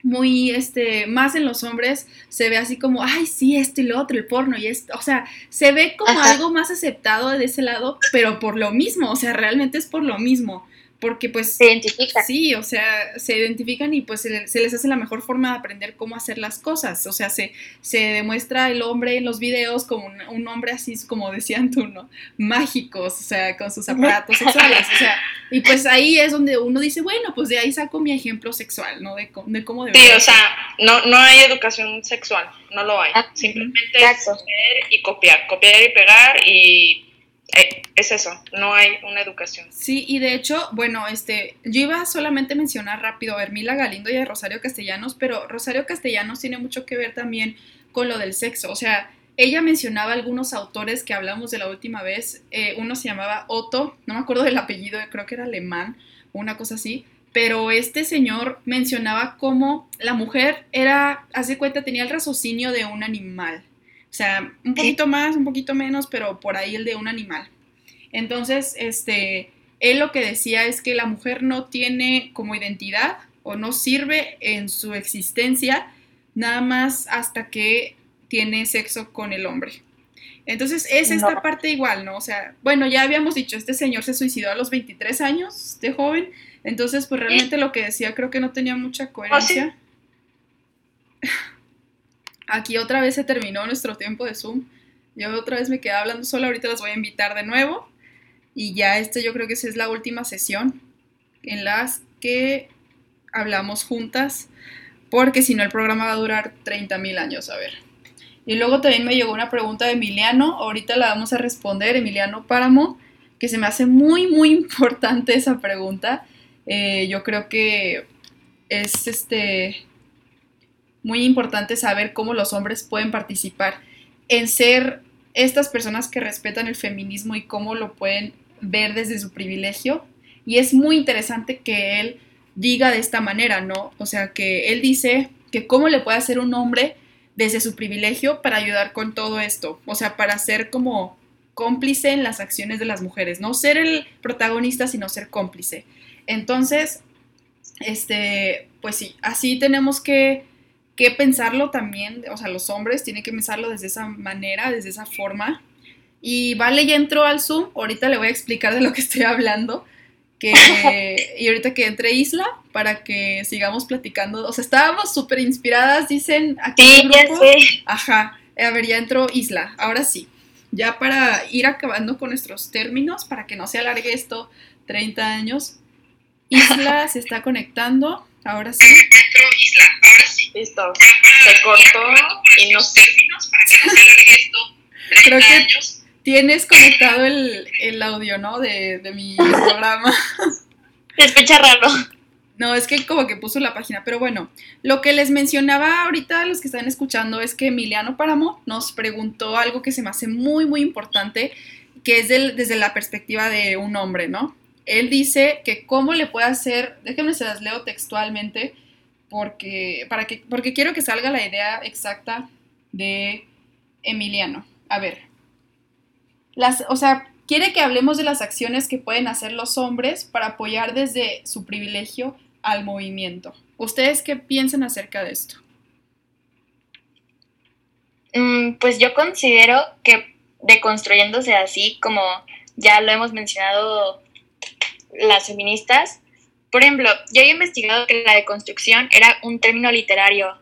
muy, este, más en los hombres se ve así como, ay, sí, esto y lo otro, el porno y esto, o sea, se ve como algo más aceptado de ese lado, pero por lo mismo, o sea, realmente es por lo mismo, porque pues... Se identifican. Sí, o sea, se identifican y pues se, les hace la mejor forma de aprender cómo hacer las cosas. O sea, se, se demuestra el hombre en los videos como un, hombre así, como decían tú, ¿no? Mágicos, o sea, con sus aparatos sexuales. O sea, y pues ahí es donde uno dice, bueno, pues de ahí saco mi ejemplo sexual, ¿no? De, de cómo Sí, o sea, no, no hay educación sexual, no lo hay. Ah, Simplemente es y copiar, copiar y pegar y es eso, no hay una educación. Sí, y de hecho, bueno, este, yo iba solamente a mencionar rápido a Hermila Galindo y a Rosario Castellanos, pero Rosario Castellanos tiene mucho que ver también con lo del sexo, o sea, ella mencionaba algunos autores que hablamos de la última vez, eh, uno se llamaba Otto, no me acuerdo del apellido, creo que era alemán, una cosa así, pero este señor mencionaba cómo la mujer era, hace cuenta, tenía el raciocinio de un animal, o sea, un poquito más, un poquito menos, pero por ahí el de un animal. Entonces, este, él lo que decía es que la mujer no tiene como identidad o no sirve en su existencia nada más hasta que tiene sexo con el hombre. Entonces es esta parte igual, ¿no? O sea, bueno, ya habíamos dicho, este señor se suicidó a los 23 años, de joven, entonces pues realmente lo que decía creo que no tenía mucha coherencia. Aquí otra vez se terminó nuestro tiempo de Zoom. Yo otra vez me quedé hablando sola, ahorita las voy a invitar de nuevo. Y ya este yo creo que es la última sesión en las que hablamos juntas, porque si no el programa va a durar 30 mil años, a ver. Y luego también me llegó una pregunta de Emiliano, ahorita la vamos a responder, Emiliano Páramo, que se me hace muy, muy importante esa pregunta. Eh, yo creo que es este muy importante saber cómo los hombres pueden participar en ser estas personas que respetan el feminismo y cómo lo pueden ver desde su privilegio. Y es muy interesante que él diga de esta manera, ¿no? O sea, que él dice que cómo le puede hacer un hombre desde su privilegio para ayudar con todo esto. O sea, para ser como cómplice en las acciones de las mujeres. No ser el protagonista, sino ser cómplice. Entonces, este, pues sí, así tenemos que que pensarlo también, o sea, los hombres tienen que pensarlo desde esa manera, desde esa forma. Y Vale ya entró al Zoom, ahorita le voy a explicar de lo que estoy hablando. Que, y ahorita que entre Isla para que sigamos platicando. O sea, estábamos súper inspiradas, dicen aquí. Sí, ya sé. Ajá. A ver, ya entró Isla. Ahora sí. Ya para ir acabando con nuestros términos, para que no se alargue esto 30 años. Isla se está conectando. Ahora sí. Isla. Ahora sí. Listo. Se cortó y no sé. Creo que tienes conectado el, el audio, ¿no? De, de mi programa. Se escucha raro. No, es que como que puso la página, pero bueno, lo que les mencionaba ahorita a los que están escuchando es que Emiliano Páramo nos preguntó algo que se me hace muy, muy importante, que es desde la perspectiva de un hombre, ¿no? Él dice que cómo le puede hacer, déjenme se las leo textualmente, porque, para que, porque quiero que salga la idea exacta de Emiliano. A ver, las, o sea, quiere que hablemos de las acciones que pueden hacer los hombres para apoyar desde su privilegio al movimiento. ¿Ustedes qué piensan acerca de esto? Mm, pues yo considero que deconstruyéndose así, como ya lo hemos mencionado las feministas, por ejemplo, yo he investigado que la deconstrucción era un término literario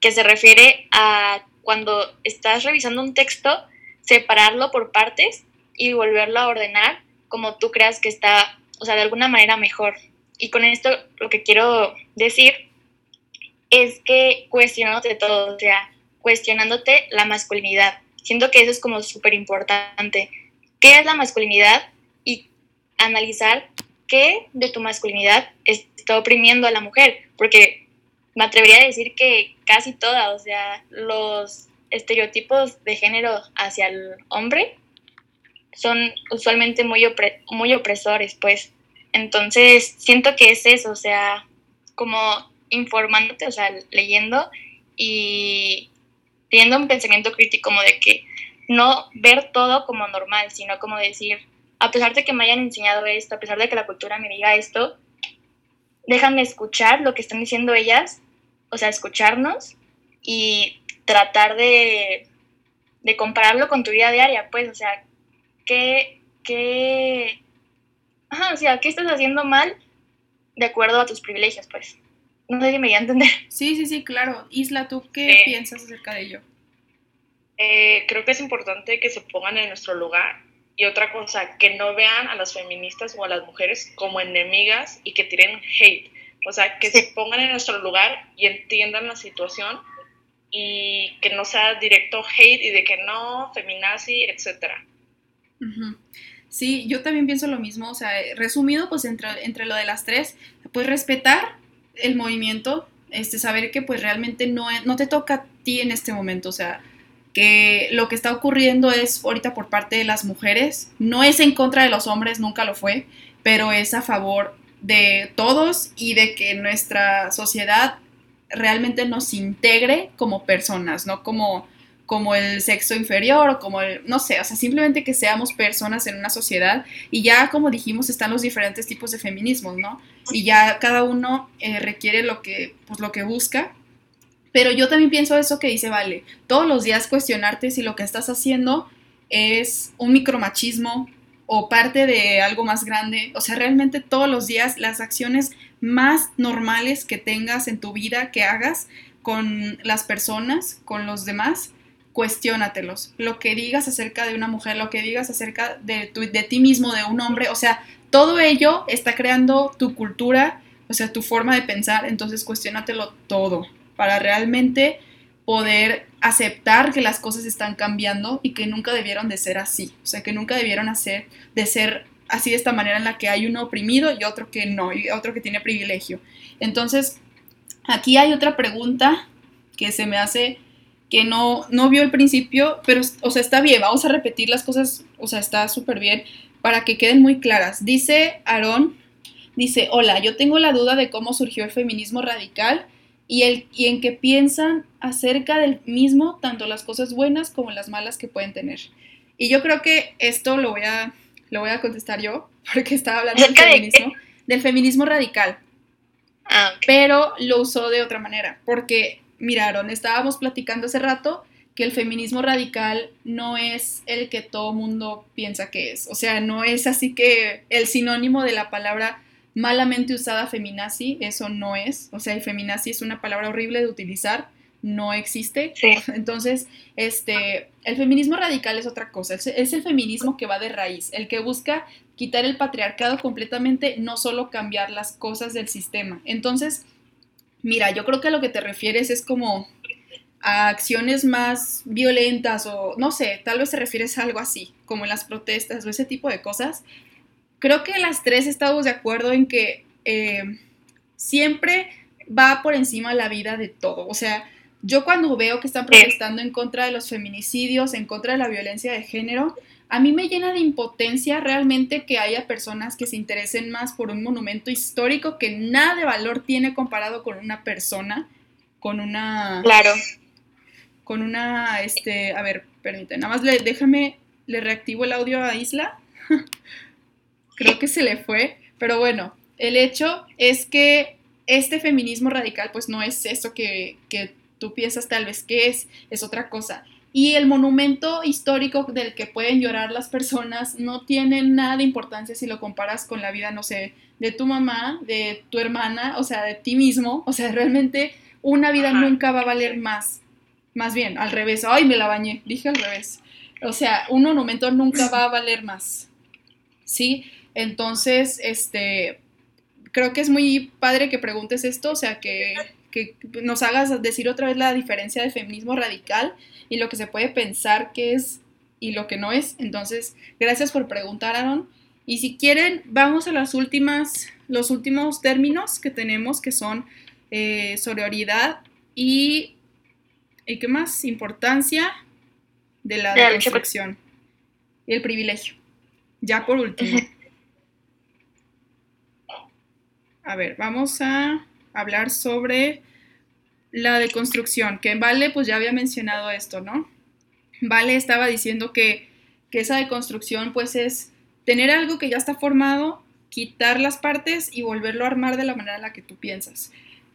que se refiere a cuando estás revisando un texto, separarlo por partes y volverlo a ordenar como tú creas que está, o sea, de alguna manera mejor. Y con esto lo que quiero decir es que cuestionándote todo, o sea, cuestionándote la masculinidad. Siento que eso es como súper importante. ¿Qué es la masculinidad? Y analizar de tu masculinidad está oprimiendo a la mujer, porque me atrevería a decir que casi toda, o sea, los estereotipos de género hacia el hombre son usualmente muy, muy opresores, pues. Entonces, siento que es eso, o sea, como informándote, o sea, leyendo y teniendo un pensamiento crítico como de que no ver todo como normal, sino como decir, a pesar de que me hayan enseñado esto, a pesar de que la cultura me diga esto, déjame escuchar lo que están diciendo ellas, o sea, escucharnos y tratar de, de compararlo con tu vida diaria, pues, o sea, qué, qué, ajá, o sea, ¿qué estás haciendo mal de acuerdo a tus privilegios, pues? No sé si me voy a entender. Sí, sí, sí, claro. Isla, ¿tú qué piensas acerca de ello? Eh, creo que es importante que se pongan en nuestro lugar y otra cosa, que no vean a las feministas o a las mujeres como enemigas y que tiren hate. O sea, que se pongan en nuestro lugar y entiendan la situación y que no sea directo hate y de que no, feminazi, etcétera. Sí, yo también pienso lo mismo. O sea, resumido, pues entre, entre lo de las tres, pues respetar el movimiento, este, saber que pues realmente no, no te toca a ti en este momento. O sea, que lo que está ocurriendo es ahorita por parte de las mujeres, no es en contra de los hombres, nunca lo fue, pero es a favor de todos y de que nuestra sociedad realmente nos integre como personas, no como, como el sexo inferior o como el, no sé, o sea, simplemente que seamos personas en una sociedad. Y ya como dijimos están los diferentes tipos de feminismos, ¿no? Y ya cada uno eh, requiere lo que, pues, lo que busca pero yo también pienso eso que dice, vale, todos los días cuestionarte si lo que estás haciendo es un micromachismo o parte de algo más grande. O sea, realmente todos los días las acciones más normales que tengas en tu vida, que hagas con las personas, con los demás, cuestiónatelos. Lo que digas acerca de una mujer, lo que digas acerca de, ti mismo, de un hombre, o sea, todo ello está creando tu cultura, o sea, tu forma de pensar, entonces cuestiónatelo todo para realmente poder aceptar que las cosas están cambiando y que nunca debieron de ser así, o sea, que nunca debieron hacer, de ser así de esta manera en la que hay uno oprimido y otro que no, y otro que tiene privilegio. Entonces, aquí hay otra pregunta que se me hace que no, no vio al principio, pero, o sea, está bien, vamos a repetir las cosas, o sea, está súper bien, para que queden muy claras. Dice Aarón, dice, hola, yo tengo la duda de cómo surgió el feminismo radical y, el, y en que piensan acerca del mismo, tanto las cosas buenas como las malas que pueden tener. Y yo creo que esto lo voy a, lo voy a contestar yo, porque estaba hablando del feminismo, del feminismo radical. Ah, Pero lo usó de otra manera, porque miraron, estábamos platicando hace rato que el feminismo radical no es el que todo mundo piensa que es. O sea, no es así que el sinónimo de la palabra malamente usada feminazi, eso no es, o sea, el feminazi es una palabra horrible de utilizar, no existe. Entonces, este, el feminismo radical es otra cosa, es, el feminismo que va de raíz, el que busca quitar el patriarcado completamente, no solo cambiar las cosas del sistema. Entonces, mira, yo creo que a lo que te refieres es como a acciones más violentas o no sé, tal vez te refieres a algo así, como en las protestas o ese tipo de cosas, creo que las tres estamos de acuerdo en que eh, siempre va por encima la vida de todo. O sea, yo cuando veo que están protestando en contra de los feminicidios, en contra de la violencia de género, a mí me llena de impotencia realmente que haya personas que se interesen más por un monumento histórico que nada de valor tiene comparado con una persona, con una... Claro. Con una, este, a ver, permíteme, nada más le, déjame, le reactivo el audio a Isla. creo que se le fue, pero bueno, el hecho es que este feminismo radical pues no es eso que, tú piensas tal vez que es, es otra cosa. Y el monumento histórico del que pueden llorar las personas no tiene nada de importancia si lo comparas con la vida, no sé, de tu mamá, de tu hermana, o sea, de ti mismo. O sea, realmente una vida nunca va a valer más. Más bien, al revés. Ay, me la bañé, dije al revés. O sea, un monumento nunca va a valer más. ¿Sí? Entonces, este, creo que es muy padre que preguntes esto, o sea, que, nos hagas decir otra vez la diferencia de feminismo radical y lo que se puede pensar que es y lo que no es. Entonces, gracias por preguntar, Aaron. Y si quieren, vamos a las últimas, los últimos términos que tenemos, que son eh, sororidad y, y, ¿qué más? Importancia de la deconstrucción y el privilegio. Ya por último. A ver, vamos a hablar sobre la deconstrucción, que Vale pues ya había mencionado esto, ¿no? Vale estaba diciendo que, que esa deconstrucción pues es tener algo que ya está formado, quitar las partes y volverlo a armar de la manera en la que tú piensas,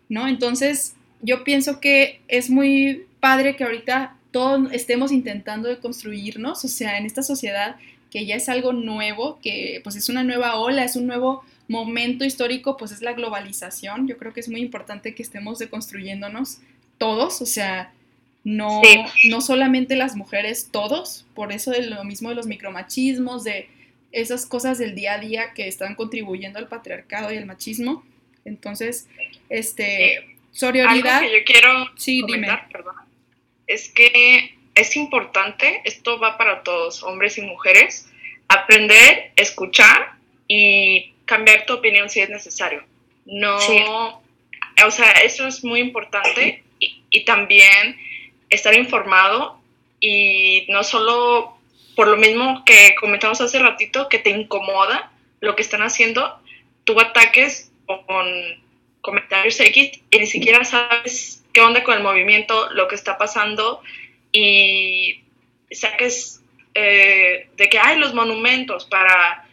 ¿no? Entonces, yo pienso que es muy padre que ahorita todos estemos intentando deconstruirnos, o sea, en esta sociedad que ya es algo nuevo, que pues es una nueva ola, es un nuevo momento histórico, pues es la globalización. Yo creo que es muy importante que estemos deconstruyéndonos todos, o sea, no, no solamente las mujeres, todos, por eso de lo mismo de los micromachismos, de esas cosas del día a día que están contribuyendo al patriarcado y al machismo. Entonces, este, sororidad. Algo que yo quiero sí, comentar, perdón, es que es importante, esto va para todos, hombres y mujeres, aprender, escuchar y cambiar tu opinión si es necesario. No, o sea, eso es muy importante y, y también estar informado y no solo por lo mismo que comentamos hace ratito, que te incomoda lo que están haciendo, tú ataques con comentarios X y ni siquiera sabes qué onda con el movimiento, lo que está pasando y saques eh, de que hay los monumentos para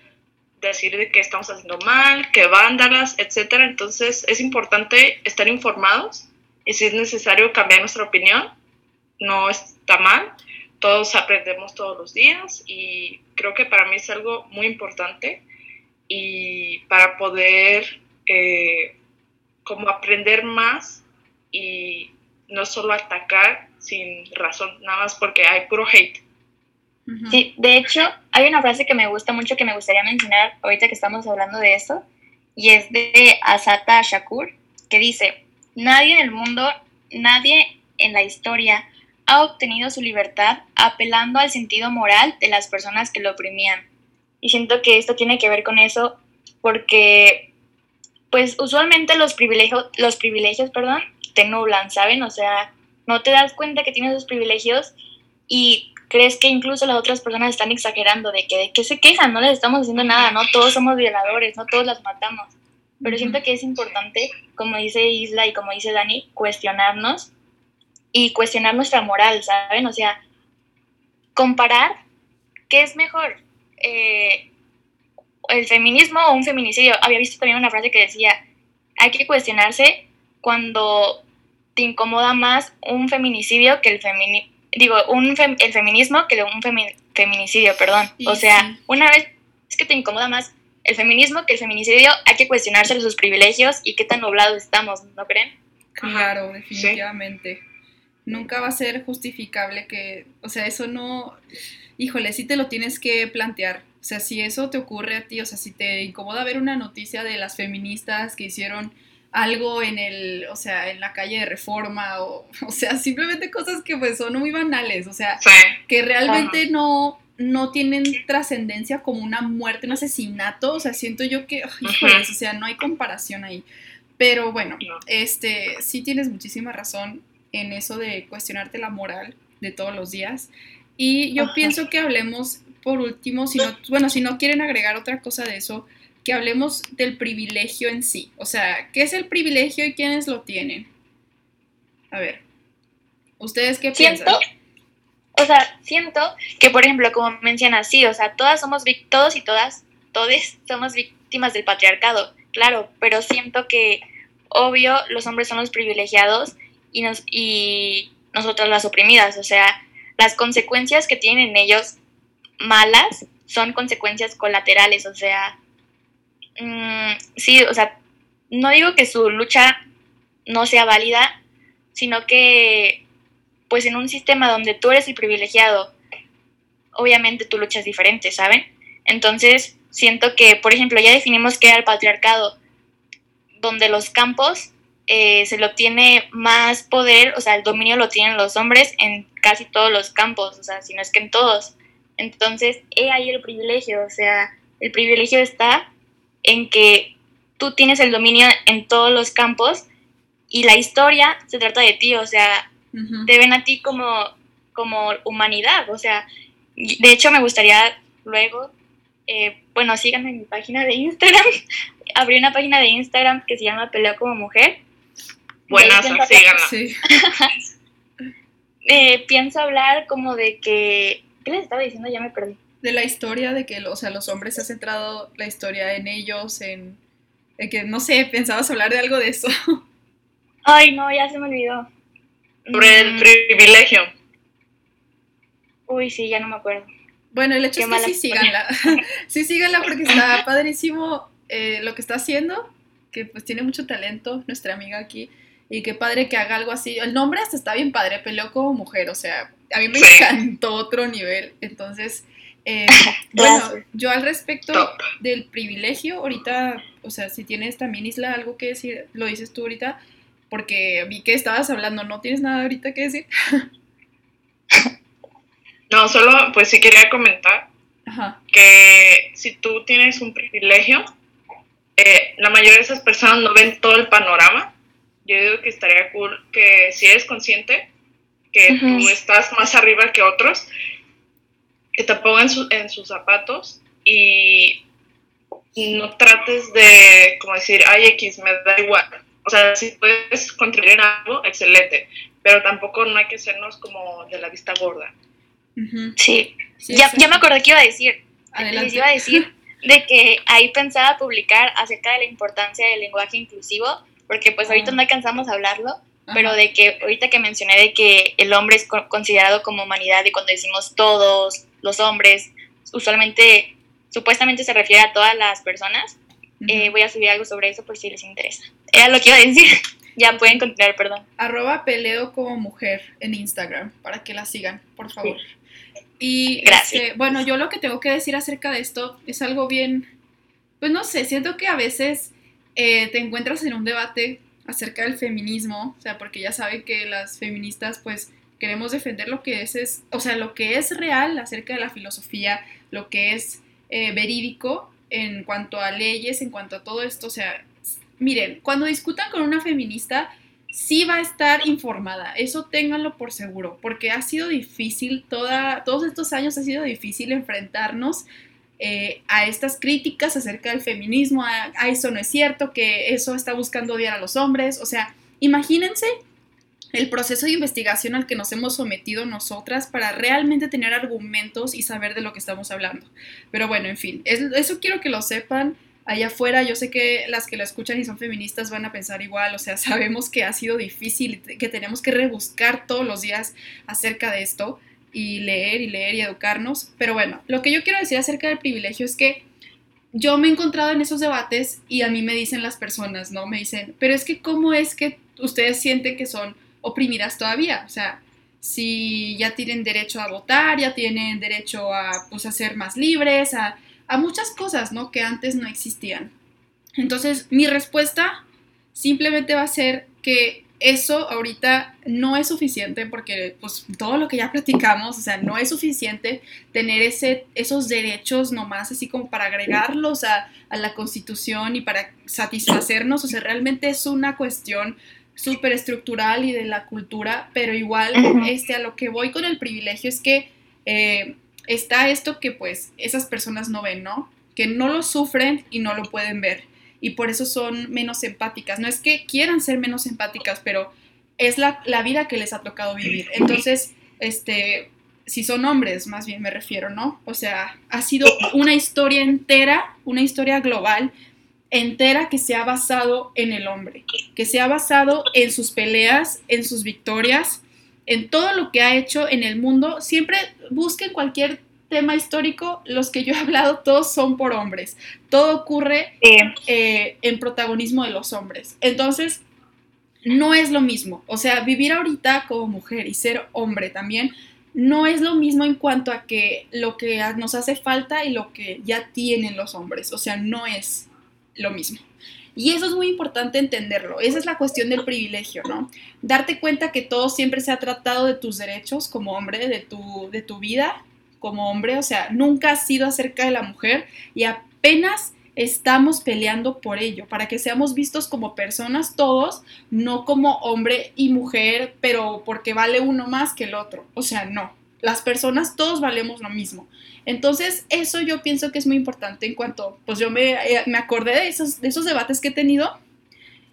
decir de que estamos haciendo mal, que vándalas, etcétera. Entonces es importante estar informados y si es necesario cambiar nuestra opinión, no está mal. Todos aprendemos todos los días y creo que para mí es algo muy importante y para poder eh, como aprender más y no solo atacar sin razón, nada más porque hay puro hate. Sí, de hecho, hay una frase que me gusta mucho que me gustaría mencionar ahorita que estamos hablando de eso, y es de Asata Shakur, que dice, nadie en el mundo, nadie en la historia ha obtenido su libertad apelando al sentido moral de las personas que lo oprimían. Y siento que esto tiene que ver con eso porque, pues usualmente los privilegios, los privilegios, perdón, te nublan, ¿saben? O sea, no te das cuenta que tienes esos privilegios y crees que incluso las otras personas están exagerando de que de qué se quejan, no les estamos haciendo nada, no todos somos violadores, no todos las matamos. Pero siento que es importante, como dice Isla y como dice Dani, cuestionarnos y cuestionar nuestra moral, ¿saben? O sea, comparar qué es mejor, eh, el feminismo o un feminicidio. Había visto también una frase que decía, hay que cuestionarse cuando te incomoda más un feminicidio que el feminismo, digo, un el feminismo que un feminicidio, perdón. o sea, una vez que te incomoda más el feminismo que el feminicidio, hay que cuestionarse sus privilegios y qué tan nublados estamos, ¿no creen? Claro, definitivamente. Nunca va a ser justificable que, o sea, eso no, híjole, sí te lo tienes que plantear. O sea, si eso te ocurre a ti, o sea, si te incomoda ver una noticia de las feministas que hicieron algo en el, o sea, en la calle de Reforma o, o sea, simplemente cosas que pues son muy banales, o sea, que realmente no, no tienen trascendencia como una muerte, un asesinato, o sea, siento yo que, o sea, no hay comparación ahí. Pero bueno, este, sí tienes muchísima razón en eso de cuestionarte la moral de todos los días. Y yo pienso que hablemos por último, si no, bueno, si no quieren agregar otra cosa de eso, que hablemos del privilegio en sí. O sea, ¿qué es el privilegio y quiénes lo tienen? A ver, ¿ustedes qué piensan? O sea, siento que, por ejemplo, como mencionas, sí, o sea, todas somos, todos y todas, todos somos víctimas del patriarcado, claro, pero siento que, obvio, los hombres son los privilegiados y, nos, y nosotras las oprimidas, o sea, las consecuencias que tienen ellos malas son consecuencias colaterales, o sea, Mm, sí, o sea, no digo que su lucha no sea válida, sino que pues en un sistema donde tú eres el privilegiado, obviamente tu lucha es diferente, ¿saben? Entonces, siento que, por ejemplo, ya definimos que era el patriarcado, donde los campos eh, se lo tiene más poder, o sea, el dominio lo tienen los hombres en casi todos los campos, o sea, si no es que en todos. Entonces, he ahí el privilegio, o sea, el privilegio está en que tú tienes el dominio en todos los campos y la historia se trata de ti, o sea, te ven a ti como, como humanidad, o sea, de hecho me gustaría luego, eh, bueno, síganme en mi página de Instagram, abrí una página de Instagram que se llama Peleo como Mujer. Buenas, síganla. Sí. eh, pienso hablar como de que, ¿qué les estaba diciendo? Ya me perdí de la historia, de que, o sea, los hombres se ha centrado la historia en ellos, en, que, no sé, pensabas hablar de algo de eso. Ay, no, ya se me olvidó. Sobre el mm. privilegio. Uy, sí, ya no me acuerdo. Bueno, el hecho es que sí síganla. sí síganla porque está padrísimo eh, lo que está haciendo, que pues tiene mucho talento, nuestra amiga aquí. Y qué padre que haga algo así. El nombre hasta está bien padre, peleó como mujer, o sea, a mí me encantó otro nivel. Entonces, eh, bueno, yo al respecto del privilegio, ahorita, o sea, si tienes también Isla algo que decir, lo dices tú ahorita, porque vi que estabas hablando, ¿no tienes nada ahorita que decir? No, solo pues sí quería comentar que si tú tienes un privilegio, eh, la mayoría de esas personas no ven todo el panorama. Yo digo que estaría cool que si eres consciente que tú estás más arriba que otros, que te pongan en sus zapatos y no trates de, como decir, ay, X, me da igual. O sea, si puedes contribuir en algo, excelente, pero tampoco no hay que sernos como de la vista gorda. Sí, ya, ya, me acordé que iba a decir. Les iba a decir de que ahí pensaba publicar acerca de la importancia del lenguaje inclusivo, porque pues ahorita ah. no alcanzamos a hablarlo, pero de que ahorita que mencioné de que el hombre es considerado como humanidad y cuando decimos todos los hombres, usualmente, supuestamente se refiere a todas las personas, eh, voy a subir algo sobre eso por si les interesa. Era lo que iba a decir. ya pueden continuar, perdón. Arroba peleo como mujer en Instagram, para que la sigan, por favor. Y Gracias. Este, bueno, yo lo que tengo que decir acerca de esto es algo bien, pues no sé, siento que a veces eh, te encuentras en un debate acerca del feminismo, o sea, porque ya saben que las feministas pues queremos defender lo que es, es o sea, lo que es real acerca de la filosofía, lo que es eh, verídico en cuanto a leyes, en cuanto a todo esto, o sea, miren, cuando discutan con una feminista, sí va a estar informada, eso ténganlo por seguro, porque ha sido difícil, toda, todos estos años ha sido difícil enfrentarnos eh, a estas críticas acerca del feminismo, a, eso no es cierto, que eso está buscando odiar a los hombres, o sea, imagínense el proceso de investigación al que nos hemos sometido nosotras para realmente tener argumentos y saber de lo que estamos hablando. Pero bueno, en fin, eso quiero que lo sepan allá afuera, yo sé que las que lo escuchan y son feministas van a pensar igual, o sea, sabemos que ha sido difícil, que tenemos que rebuscar todos los días acerca de esto y leer y leer y educarnos, pero bueno, lo que yo quiero decir acerca del privilegio es que yo me he encontrado en esos debates y a mí me dicen las personas, ¿no? Me dicen, pero es que ¿cómo es que ustedes sienten que son oprimidas todavía? O sea, si ya tienen derecho a votar, ya tienen derecho a, pues, a ser más libres, a a muchas cosas, ¿no? Que antes no existían. Entonces, mi respuesta simplemente va a ser que eso ahorita no es suficiente porque pues todo lo que ya platicamos, o sea, no es suficiente tener ese, esos derechos nomás así como para agregarlos a, a la constitución y para satisfacernos, o sea, realmente es una cuestión súper estructural y de la cultura, pero igual este, a lo que voy con el privilegio es que eh, está esto que pues esas personas no ven, ¿no? Que no lo sufren y no lo pueden ver. Y por eso son menos empáticas. No es que quieran ser menos empáticas, pero es la, vida que les ha tocado vivir. Entonces, este, si son hombres, más bien me refiero, ¿no? O sea, ha sido una historia entera, una historia global entera que se ha basado en el hombre, que se ha basado en sus peleas, en sus victorias, en todo lo que ha hecho en el mundo, siempre busquen cualquier tema histórico, los que yo he hablado, todos son por hombres. Todo ocurre eh, en protagonismo de los hombres. Entonces, no es lo mismo. O sea, vivir ahorita como mujer y ser hombre también, no es lo mismo en cuanto a que lo que nos hace falta y lo que ya tienen los hombres. O sea, no es lo mismo. Y eso es muy importante entenderlo. Esa es la cuestión del privilegio, ¿no? Darte cuenta que todo siempre se ha tratado de tus derechos como hombre, de tu, de tu vida como hombre. O sea, nunca ha sido acerca de la mujer y apenas estamos peleando por ello, para que seamos vistos como personas todos, no como hombre y mujer, pero porque vale uno más que el otro. O sea, no. Las personas todos valemos lo mismo. Entonces, eso yo pienso que es muy importante en cuanto, pues yo me, eh, me acordé de esos, de esos debates que he tenido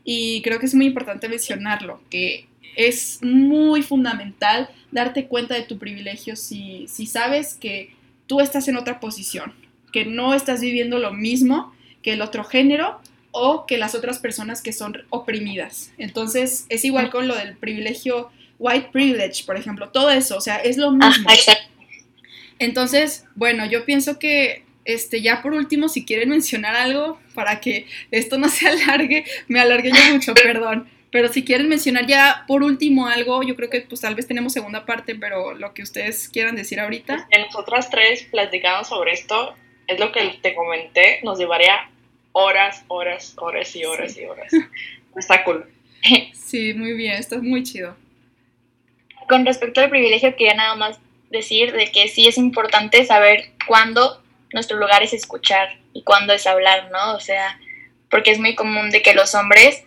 y creo que es muy importante mencionarlo, que es muy fundamental darte cuenta de tu privilegio si, si sabes que tú estás en otra posición, que no estás viviendo lo mismo que el otro género o que las otras personas que son oprimidas. Entonces, es igual con lo del privilegio, white privilege, por ejemplo, todo eso, o sea, es lo mismo. Entonces, bueno, yo pienso que este, ya por último, si quieren mencionar algo para que esto no se alargue, me alargué yo mucho, perdón. Pero si quieren mencionar ya por último algo, yo creo que pues tal vez tenemos segunda parte, pero lo que ustedes quieran decir ahorita. En nosotras tres platicamos sobre esto, es lo que te comenté, nos llevaría horas, horas, horas y horas y horas. Está cool. Sí, muy bien, esto es muy chido. Con respecto al privilegio, quería nada más decir de que sí es importante saber cuándo nuestro lugar es escuchar y cuándo es hablar, ¿no? O sea, porque es muy común de que los hombres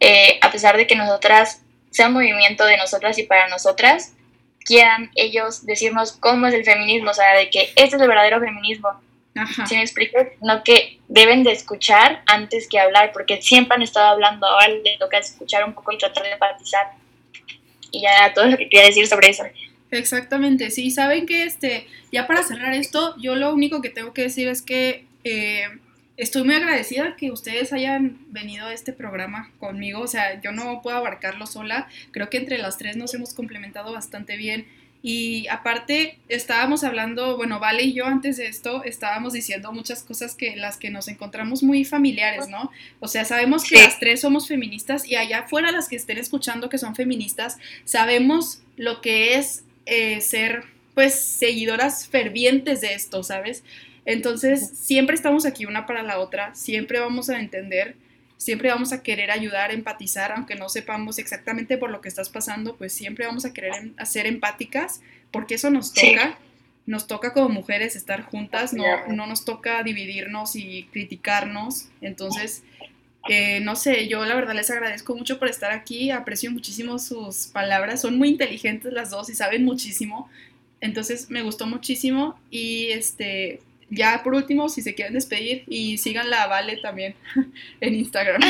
eh, a pesar de que nosotras sea un movimiento de nosotras y para nosotras, quieran ellos decirnos cómo es el feminismo, o sea, de que este es el verdadero feminismo. Ajá. ¿Sí me explico? No que deben de escuchar antes que hablar, porque siempre han estado hablando, ahora les toca escuchar un poco y tratar de empatizar. Y ya todo lo que quería decir sobre eso. Exactamente, sí, saben que este, ya para cerrar esto, yo lo único que tengo que decir es que eh, Estoy muy agradecida que ustedes hayan venido a este programa conmigo. O sea, yo no puedo abarcarlo sola. Creo que entre las tres nos hemos complementado bastante bien. Y aparte, estábamos hablando, bueno, Vale y yo antes de esto estábamos diciendo muchas cosas que las que nos encontramos muy familiares, ¿no? O sea, sabemos que las tres somos feministas y allá afuera las que estén escuchando que son feministas, sabemos lo que es eh, ser, pues, seguidoras fervientes de esto, ¿sabes? Entonces, siempre estamos aquí una para la otra, siempre vamos a entender, siempre vamos a querer ayudar, empatizar, aunque no sepamos exactamente por lo que estás pasando, pues siempre vamos a querer em, ser empáticas, porque eso nos toca. Nos toca como mujeres estar juntas, no, no nos toca dividirnos y criticarnos. Entonces, eh, no sé, yo la verdad les agradezco mucho por estar aquí, aprecio muchísimo sus palabras, son muy inteligentes las dos y saben muchísimo. Entonces me gustó muchísimo y este ya por último, si se quieren despedir y sigan la Vale también en Instagram.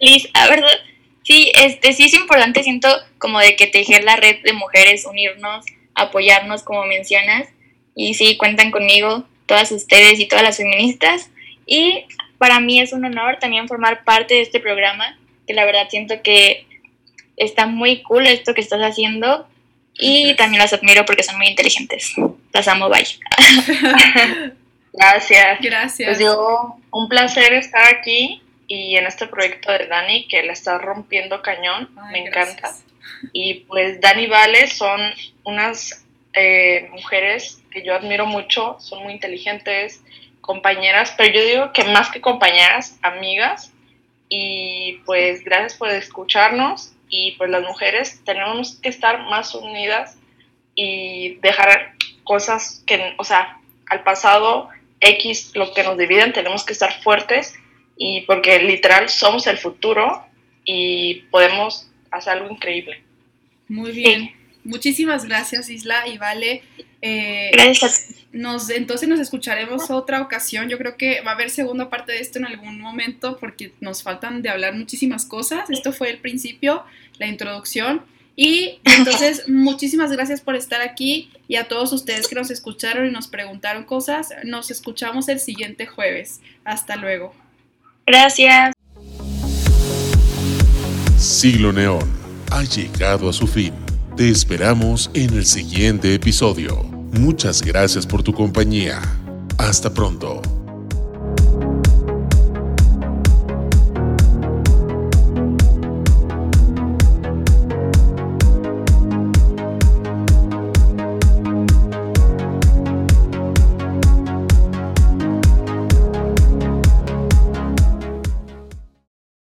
Liz, a ver, sí, este, sí es importante, siento como de que tejer la red de mujeres, unirnos, apoyarnos como mencionas. Y sí, cuentan conmigo, todas ustedes y todas las feministas. Y para mí es un honor también formar parte de este programa, que la verdad siento que está muy cool esto que estás haciendo y también las admiro porque son muy inteligentes. Las amo, bye. Gracias. Gracias. Pues yo, un placer estar aquí y en este proyecto de Dani que la está rompiendo cañón. me encanta. Y pues Dani Vale son unas eh, mujeres que yo admiro mucho, son muy inteligentes, compañeras, pero yo digo que más que compañeras, amigas. Y pues gracias por escucharnos y pues las mujeres tenemos que estar más unidas y dejar cosas que, o sea, al pasado X, lo que nos dividen, tenemos que estar fuertes y porque literal somos el futuro y podemos hacer algo increíble. Muy bien. Muchísimas gracias Isla y Vale. Eh, gracias. Nos, entonces nos escucharemos otra ocasión. Yo creo que va a haber segunda parte de esto en algún momento porque nos faltan de hablar muchísimas cosas. Esto fue el principio, la introducción. Y entonces, muchísimas gracias por estar aquí y a todos ustedes que nos escucharon y nos preguntaron cosas. Nos escuchamos el siguiente jueves. Hasta luego. Gracias. Siglo Neón ha llegado a su fin. Te esperamos en el siguiente episodio. Muchas gracias por tu compañía. Hasta pronto.